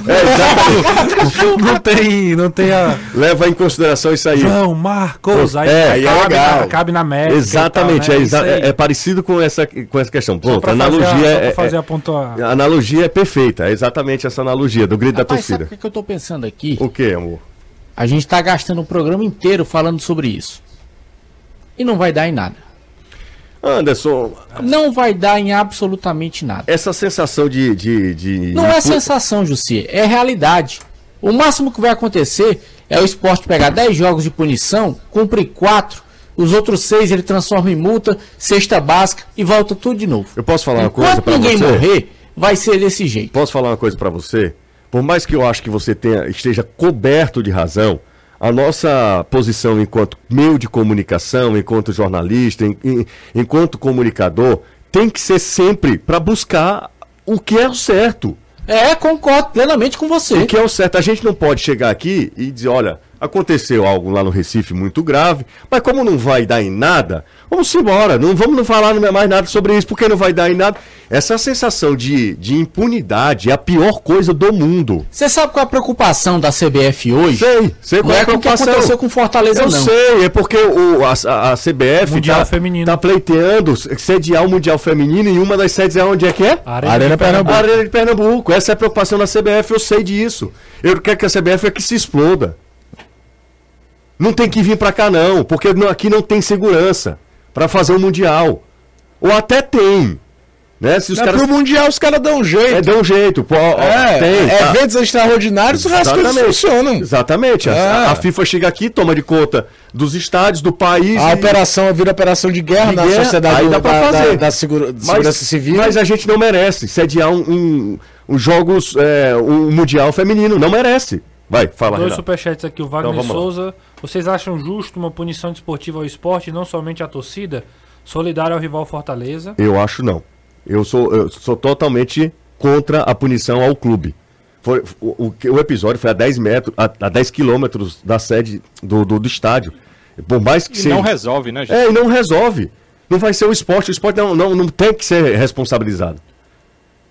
é, (laughs) não tem, não tem a. leva em consideração isso aí. João Marcos, aí, É, aí aí é cabe, legal. na, cabe na média. Exatamente, tal, é, né? exa- Isso aí. é- é parecido com essa, com essa questão. Pronto, a fazer a- analogia só pra é, fazer é- a pontua- a analogia é perfeita, é exatamente essa analogia do grito Rapaz, da sabe torcida. o que, que eu tô pensando aqui? O que, amor? A gente tá gastando o programa inteiro falando sobre isso. E não vai dar em nada. Anderson, Não vai dar em absolutamente nada. essa sensação de. de, de Não é sensação, Jussi, é realidade. O máximo que vai acontecer é o esporte pegar 10 jogos de punição, cumprir 4, os outros 6 ele transforma em multa, cesta básica e volta tudo de novo. Eu posso falar uma coisa Enquanto pra ninguém você? morrer, vai ser desse jeito. Posso falar uma coisa pra você? Por mais que eu acho que você tenha, esteja coberto de razão, a nossa posição enquanto meio de comunicação, enquanto jornalista, em- em- enquanto comunicador, tem que ser sempre para buscar o que é o certo. É, concordo plenamente com você. O que é o certo? A gente não pode chegar aqui e dizer, olha, aconteceu algo lá no Recife muito grave, mas como não vai dar em nada, vamos embora, não vamos não falar mais nada sobre isso, porque não vai dar em nada. Essa sensação de, de impunidade é a pior coisa do mundo. Você sabe qual é a preocupação da CBF hoje? Sei, sei Não qual é é a com o que preocupação. aconteceu com Fortaleza, Eu não. sei, é porque o, a, a- CBF tá, Feminino. tá pleiteando sediar o Mundial Feminino e uma das sedes é onde é que é? Arena, Arena de Pernambuco. Arena de Pernambuco. Essa é a preocupação da CBF, eu sei disso. Eu quero que a CBF é que se exploda. Não tem que vir pra cá não, porque aqui não tem segurança pra fazer o Mundial. Ou até tem. Né? Se os Não, caras Pro Mundial os caras dão um jeito. é, dão um jeito. Pô, ó, É, tem, tá. eventos extraordinários, o resto eles funcionam. Exatamente. A- É. A, FIFA chega aqui, toma de conta dos estádios, do país. A e- operação vira operação de guerra de na guerra, sociedade aí dá pra da, fazer. da, da segura- de segurança civil. Mas a gente não merece sediar um, um, um jogos, é, um mundial feminino. Não merece. Vai, fala, Dois Renato. superchats aqui, o Wagner Então, vamos lá. Vocês acham justo uma punição desportiva ao esporte não somente à torcida? Solidário ao rival Fortaleza. Eu acho não. Eu sou, eu sou totalmente contra a punição ao clube. Foi, o, o, o episódio foi a 10 metros, a, a 10 quilômetros da sede do, do, do estádio. Por mais que E seja. não resolve, né, gente? É, e não resolve. Não vai ser o esporte. O esporte não, não, não tem que ser responsabilizado.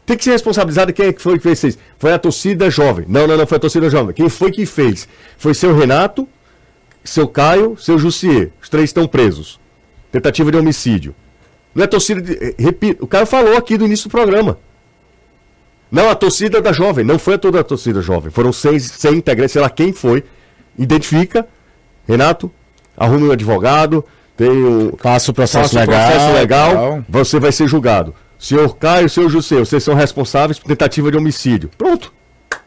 Tem que ser responsabilizado quem é que foi que fez isso. Foi a torcida jovem. Não, não, não foi a torcida jovem. Quem foi que fez? Foi seu Renato, seu Caio, seu Jussier. Os três estão presos. Tentativa de homicídio. Não é torcida de. eh, Repito, o cara falou aqui do início do programa. Não, a torcida da jovem. Não foi toda a torcida jovem. Foram seis, 100 integrantes, sei lá quem foi. Identifica. Renato, arrume um advogado. Tem um, Faça o processo faça o legal. processo legal, tal. você vai ser julgado. Senhor Caio, senhor José, vocês são responsáveis por tentativa de homicídio. Pronto.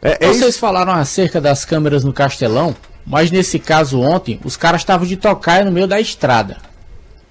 É, é Vocês isso. falaram acerca das câmeras no Castelão, mas nesse caso ontem, os caras estavam de tocaia no meio da estrada.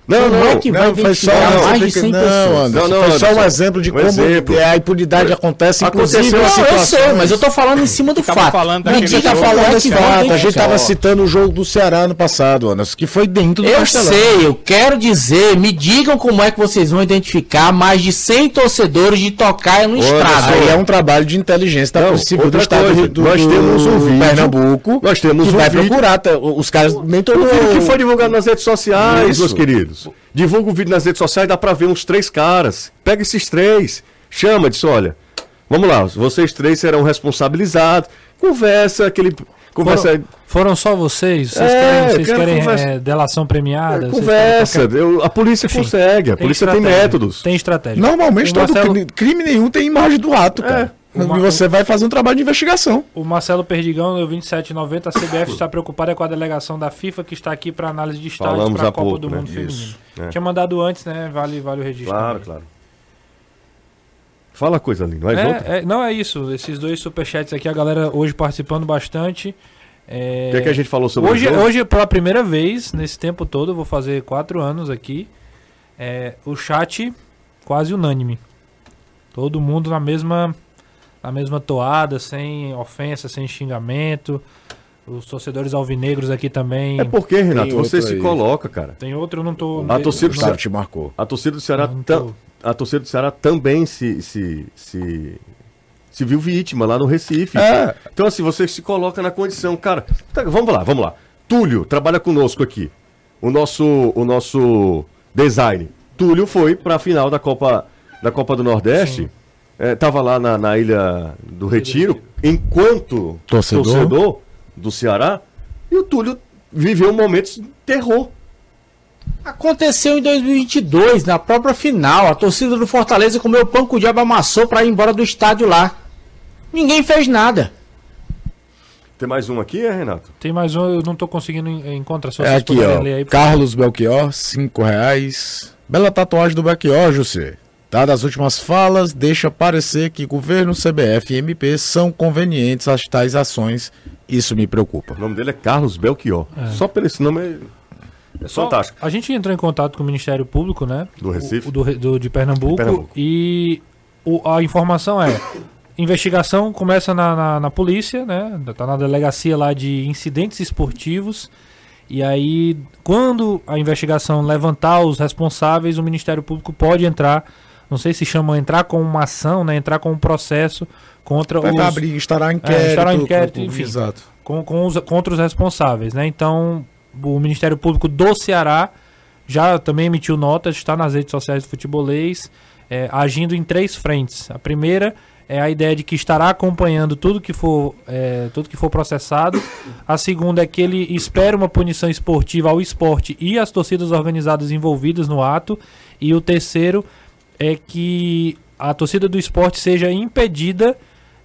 Não, Como não, é que vai Não, foi só, não, mais de você 100 tem que- pessoas? não, Anderson, Não, não, foi só um exemplo de Um como exemplo. a impunidade acontece, inclusive Não, eu sei, mas eu tô falando em cima do fato. falando Me daquele Você tá como falando é esse que vai fato. A gente identificar. tava citando o jogo do Ceará ano passado, Anderson, que foi dentro do Eu Castelão. sei, eu quero dizer, me digam como é que vocês vão identificar mais de 100 torcedores de tocaia no estrada. Aí é um trabalho de inteligência da Não, Polícia Civil do Estado coisa, do, nós temos um vídeo, Pernambuco nós temos que um vai vídeo. procurar. tá? Os caras nem todo O vídeo que foi divulgado nas redes sociais, meus queridos. Divulga o vídeo nas redes sociais, dá pra ver uns três caras. Pega esses três, chama, diz, olha, vamos lá, vocês três serão responsabilizados. Conversa, aquele. Conversa. Foram, foram só vocês? Vocês É, querem, vocês quero querem conversa. é, delação premiada? Vocês conversa. querem eu- a polícia Enfim, consegue, a polícia tem estratégia, métodos. Tem estratégia. Normalmente todo Marcelo- crime, crime nenhum tem imagem do ato, cara. O E Ma- você vai fazer um trabalho de investigação. O Marcelo Perdigão, no 2790, a CBF (coughs) está preocupada com a delegação da FIFA que está aqui para análise de estádios para a Copa pouco, do né? Mundo Isso, Feminino. é. Tinha mandado antes, né? Vale, vale o registro. Claro, também. claro. Fala coisa ali, não é? É, não é isso. Esses dois superchats aqui, a galera hoje participando bastante. É... O que, é que a gente falou sobre hoje, o jogo? hoje, pela primeira vez, nesse tempo todo, vou fazer quatro anos aqui. é, o chat quase unânime. Todo mundo na mesma, na mesma toada, sem ofensa, sem xingamento. Os torcedores alvinegros aqui também. É porque, Renato, você se aí. coloca, cara. Tem outro, eu não tô. A torcida do Ceará te marcou. A torcida do Ceará, tô- a torcida do Ceará também se, se, se, se viu vítima lá no Recife. É. Então, assim, você se coloca na condição. Cara, tá, vamos lá, vamos lá. Túlio trabalha conosco aqui. O nosso, o nosso design. Túlio foi para a final da Copa, da Copa do Nordeste. É, tava lá na, na Ilha do Retiro, enquanto Torcedor. torcedor do Ceará. E o Túlio viveu momentos de terror. Aconteceu em 2022, na própria final. A torcida do Fortaleza comeu pão que o diabo amassou pra ir embora do estádio lá. Ninguém fez nada. Tem mais um aqui, é, Renato? Tem mais um, eu não tô conseguindo en- encontrar. Se É aqui, ó. ler aí, Carlos Belchior, 5 reais. Bela tatuagem do Belchior, José. Dadas as últimas falas, deixa parecer que governo, CBF e MP são convenientes às tais ações. Isso me preocupa. O nome dele é Carlos Belchior. Só pelo esse nome é, é Só- fantástico. A gente entrou em contato com o Ministério Público, né? Do Recife? O, do, do- de Pernambuco. De Pernambuco. E o- a informação é: investigação começa na, na, na polícia, né? Tá na delegacia lá de incidentes esportivos. E aí, quando a investigação levantar os responsáveis, o Ministério Público pode entrar. Não sei se chama entrar com uma ação, né? Entrar com um processo contra Vai os. abrir, estará É, inquérito. estará inquérito, com- enfim Exato. com, com os, contra os responsáveis, né? Então, o Ministério Público do Ceará já também emitiu notas, está nas redes sociais do futebolês, é, agindo em três frentes. A primeira é a ideia de que estará acompanhando tudo que for, é, tudo que for processado. A segunda é que ele espera uma punição esportiva ao esporte e às torcidas organizadas envolvidas no ato. E o terceiro é que a torcida do esporte seja impedida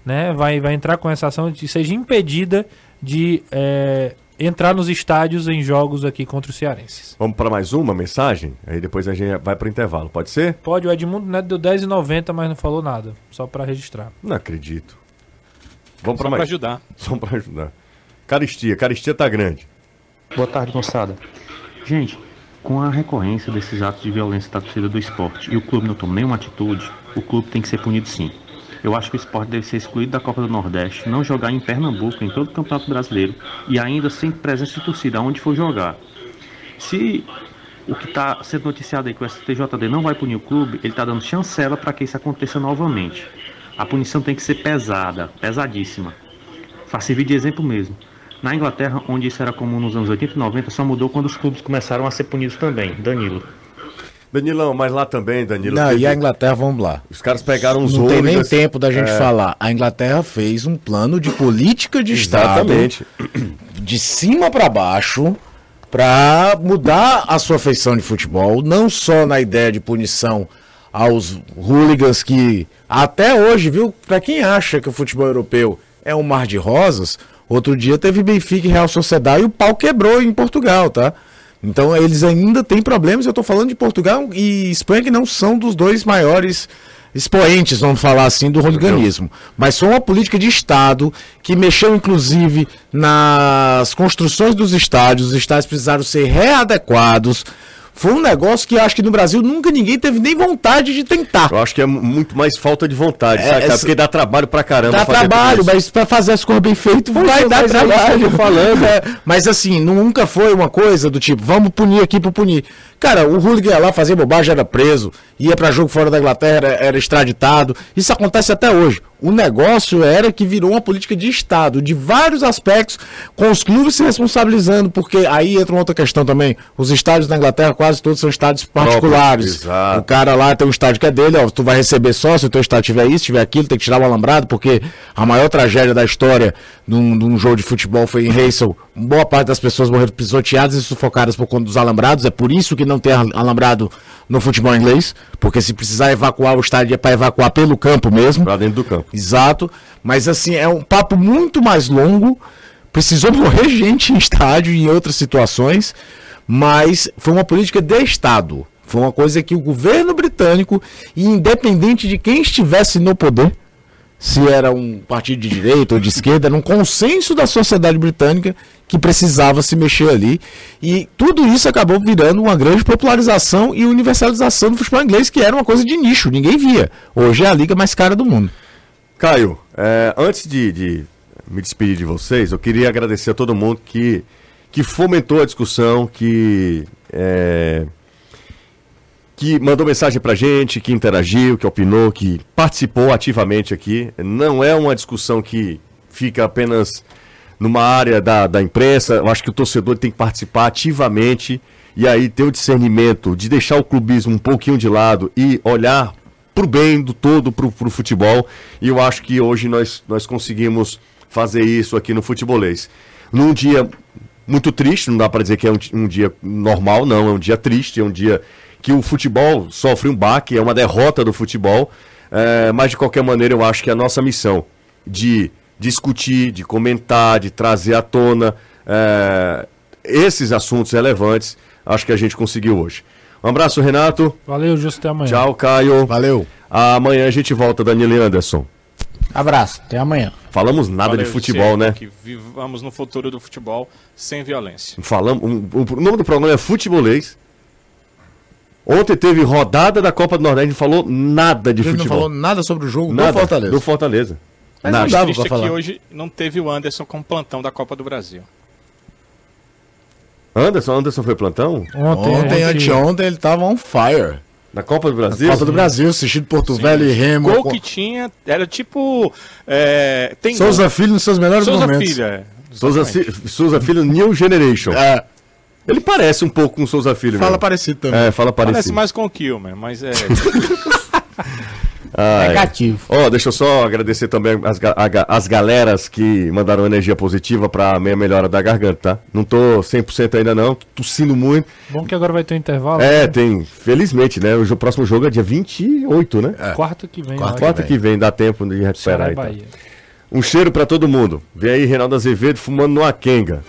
né, vai, vai entrar com essa ação de seja impedida de é, entrar nos estádios em jogos aqui contra os cearenses. Vamos para mais uma mensagem? Aí depois a gente vai para o intervalo. Pode ser? Pode, o Edmundo Neto deu 10,90, mas não falou nada, só para registrar. Não acredito. Vamos Só para pra mais. ajudar. (laughs) Só para ajudar. Caristia. Caristia tá grande. Boa tarde, moçada. Gente, com a recorrência desses atos de violência da torcida do esporte e o clube não toma nenhuma atitude, o clube tem que ser punido sim. Eu acho que o esporte deve ser excluído da Copa do Nordeste, não jogar em Pernambuco, em todo o Campeonato Brasileiro e ainda sem presença de torcida, onde for jogar. Se o que está sendo noticiado aí que o STJD não vai punir o clube, ele está dando chancela para que isso aconteça novamente. A punição tem que ser pesada, pesadíssima. Faz servir de exemplo mesmo. Na Inglaterra, onde isso era comum nos anos 80 e 90, só mudou quando os clubes começaram a ser punidos também. Danilo. Danilão, mas lá também, Danilo. Não, teve- e a Inglaterra, vamos lá. Os caras pegaram os Não tem nem hooligans. tempo da gente É. falar. A Inglaterra fez um plano de política de Exatamente. Estado de cima para baixo para mudar a sua feição de futebol, não só na ideia de punição aos hooligans que até hoje, viu, para quem acha que o futebol europeu é um mar de rosas, outro dia teve Benfica e Real Sociedade e o pau quebrou em Portugal, tá? Então eles ainda têm problemas. Eu tô falando de Portugal e Espanha que não são dos dois maiores expoentes, vamos falar assim, do hooliganismo. Mas foi uma política de Estado que mexeu inclusive nas construções dos estádios. Os estádios precisaram ser readequados. Foi um negócio que acho que no Brasil nunca ninguém teve nem vontade de tentar. Eu acho que é muito mais falta de vontade, É, sabe, essa- Porque dá trabalho pra caramba. Dá trabalho, mas pra fazer as coisas bem feitas vai é, dar é trabalho. falando. (laughs) É, mas assim, nunca foi uma coisa do tipo, vamos punir aqui por punir. Cara, o hooligan ia lá fazer bobagem, era preso, ia pra jogo fora da Inglaterra, era, era extraditado. Isso acontece até hoje. O negócio era que virou uma política de Estado, de vários aspectos, com os clubes se responsabilizando, porque aí entra uma outra questão também. Os estádios da Inglaterra quase todos são estádios particulares. O cara lá tem um estádio que é dele, ó, tu vai receber só se o teu estádio tiver isso, tiver aquilo, tem que tirar o alambrado, porque a maior tragédia da história de um, de um jogo de futebol foi em Heysel. Boa parte das pessoas morreram pisoteadas e sufocadas por conta dos alambrados, é por isso que não tem al- alambrado no futebol inglês, porque se precisar evacuar o estádio é para evacuar pelo campo mesmo. Pra dentro do campo. Exato, mas assim, é um papo muito mais longo, precisou (laughs) morrer gente em estádio e em outras situações, mas foi uma política de Estado. Foi uma coisa que o governo britânico, independente de quem estivesse no poder, se era um partido de direita ou de esquerda, era um consenso da sociedade britânica que precisava se mexer ali. E tudo isso acabou virando uma grande popularização e universalização do futebol inglês, que era uma coisa de nicho, ninguém via. Hoje é a liga mais cara do mundo. Caio, é, antes de, de me despedir de vocês, eu queria agradecer a todo mundo que, que fomentou a discussão, que, é, que mandou mensagem pra gente, que interagiu, que opinou, que participou ativamente aqui. Não é uma discussão que fica apenas numa área da, da imprensa. Eu acho que o torcedor tem que participar ativamente e aí ter o discernimento de deixar o clubismo um pouquinho de lado e olhar pro bem do todo pro, pro futebol. E eu acho que hoje nós, nós conseguimos fazer isso aqui no futebolês. Num dia muito triste, não dá para dizer que é um, um dia normal, não, é um dia triste, é um dia que o futebol sofre um baque, é uma derrota do futebol, é, mas de qualquer maneira eu acho que a nossa missão de discutir, de comentar, de trazer à tona é, esses assuntos relevantes, acho que a gente conseguiu hoje. Um abraço, Renato. Valeu, Justo, até amanhã. Tchau, Caio. Valeu. Amanhã a gente volta, Danilo Anderson. Abraço, até amanhã. Falamos nada Valeu, de futebol, né? Que vivamos no futuro do futebol sem violência. Falamos, um- um- o nome do programa é Futebolês. Ontem teve rodada da Copa do Nordeste, gente falou nada de A gente não futebol. falou nada sobre o jogo nada do Fortaleza. Do Fortaleza. Mas nada. o triste é que hoje não teve o Anderson com plantão da Copa do Brasil. Anderson, Anderson foi plantão? Ontem, ontem anteontem, ele tava on fire. Na Copa do Brasil? Copa do Brasil, assistindo Porto Velho e Remo. Gol que tinha era tipo. É, tem Souza gol. Filho nos seus melhores Souza momentos. Filho, é. Souza, Souza Filho New Generation. É. Ele parece um pouco com o Souza Filho. Fala mesmo. parecido também. É, fala Parece parecido. mais com o Kilmer, mas é. (laughs) Ai. Negativo. Ó, deixa eu só agradecer também as, as galeras que mandaram energia positiva pra minha melhora da garganta, tá? Não tô 100% ainda não, tossindo muito. Bom que agora vai ter um intervalo. É, né? tem, felizmente, né? O próximo jogo é dia 28, né? Quarta que vem. Quarta, eu acho. Quarta que vem, dá tempo de recuperar aí, tá? Um cheiro pra todo mundo. Vem aí Reinaldo Azevedo fumando numa quenga.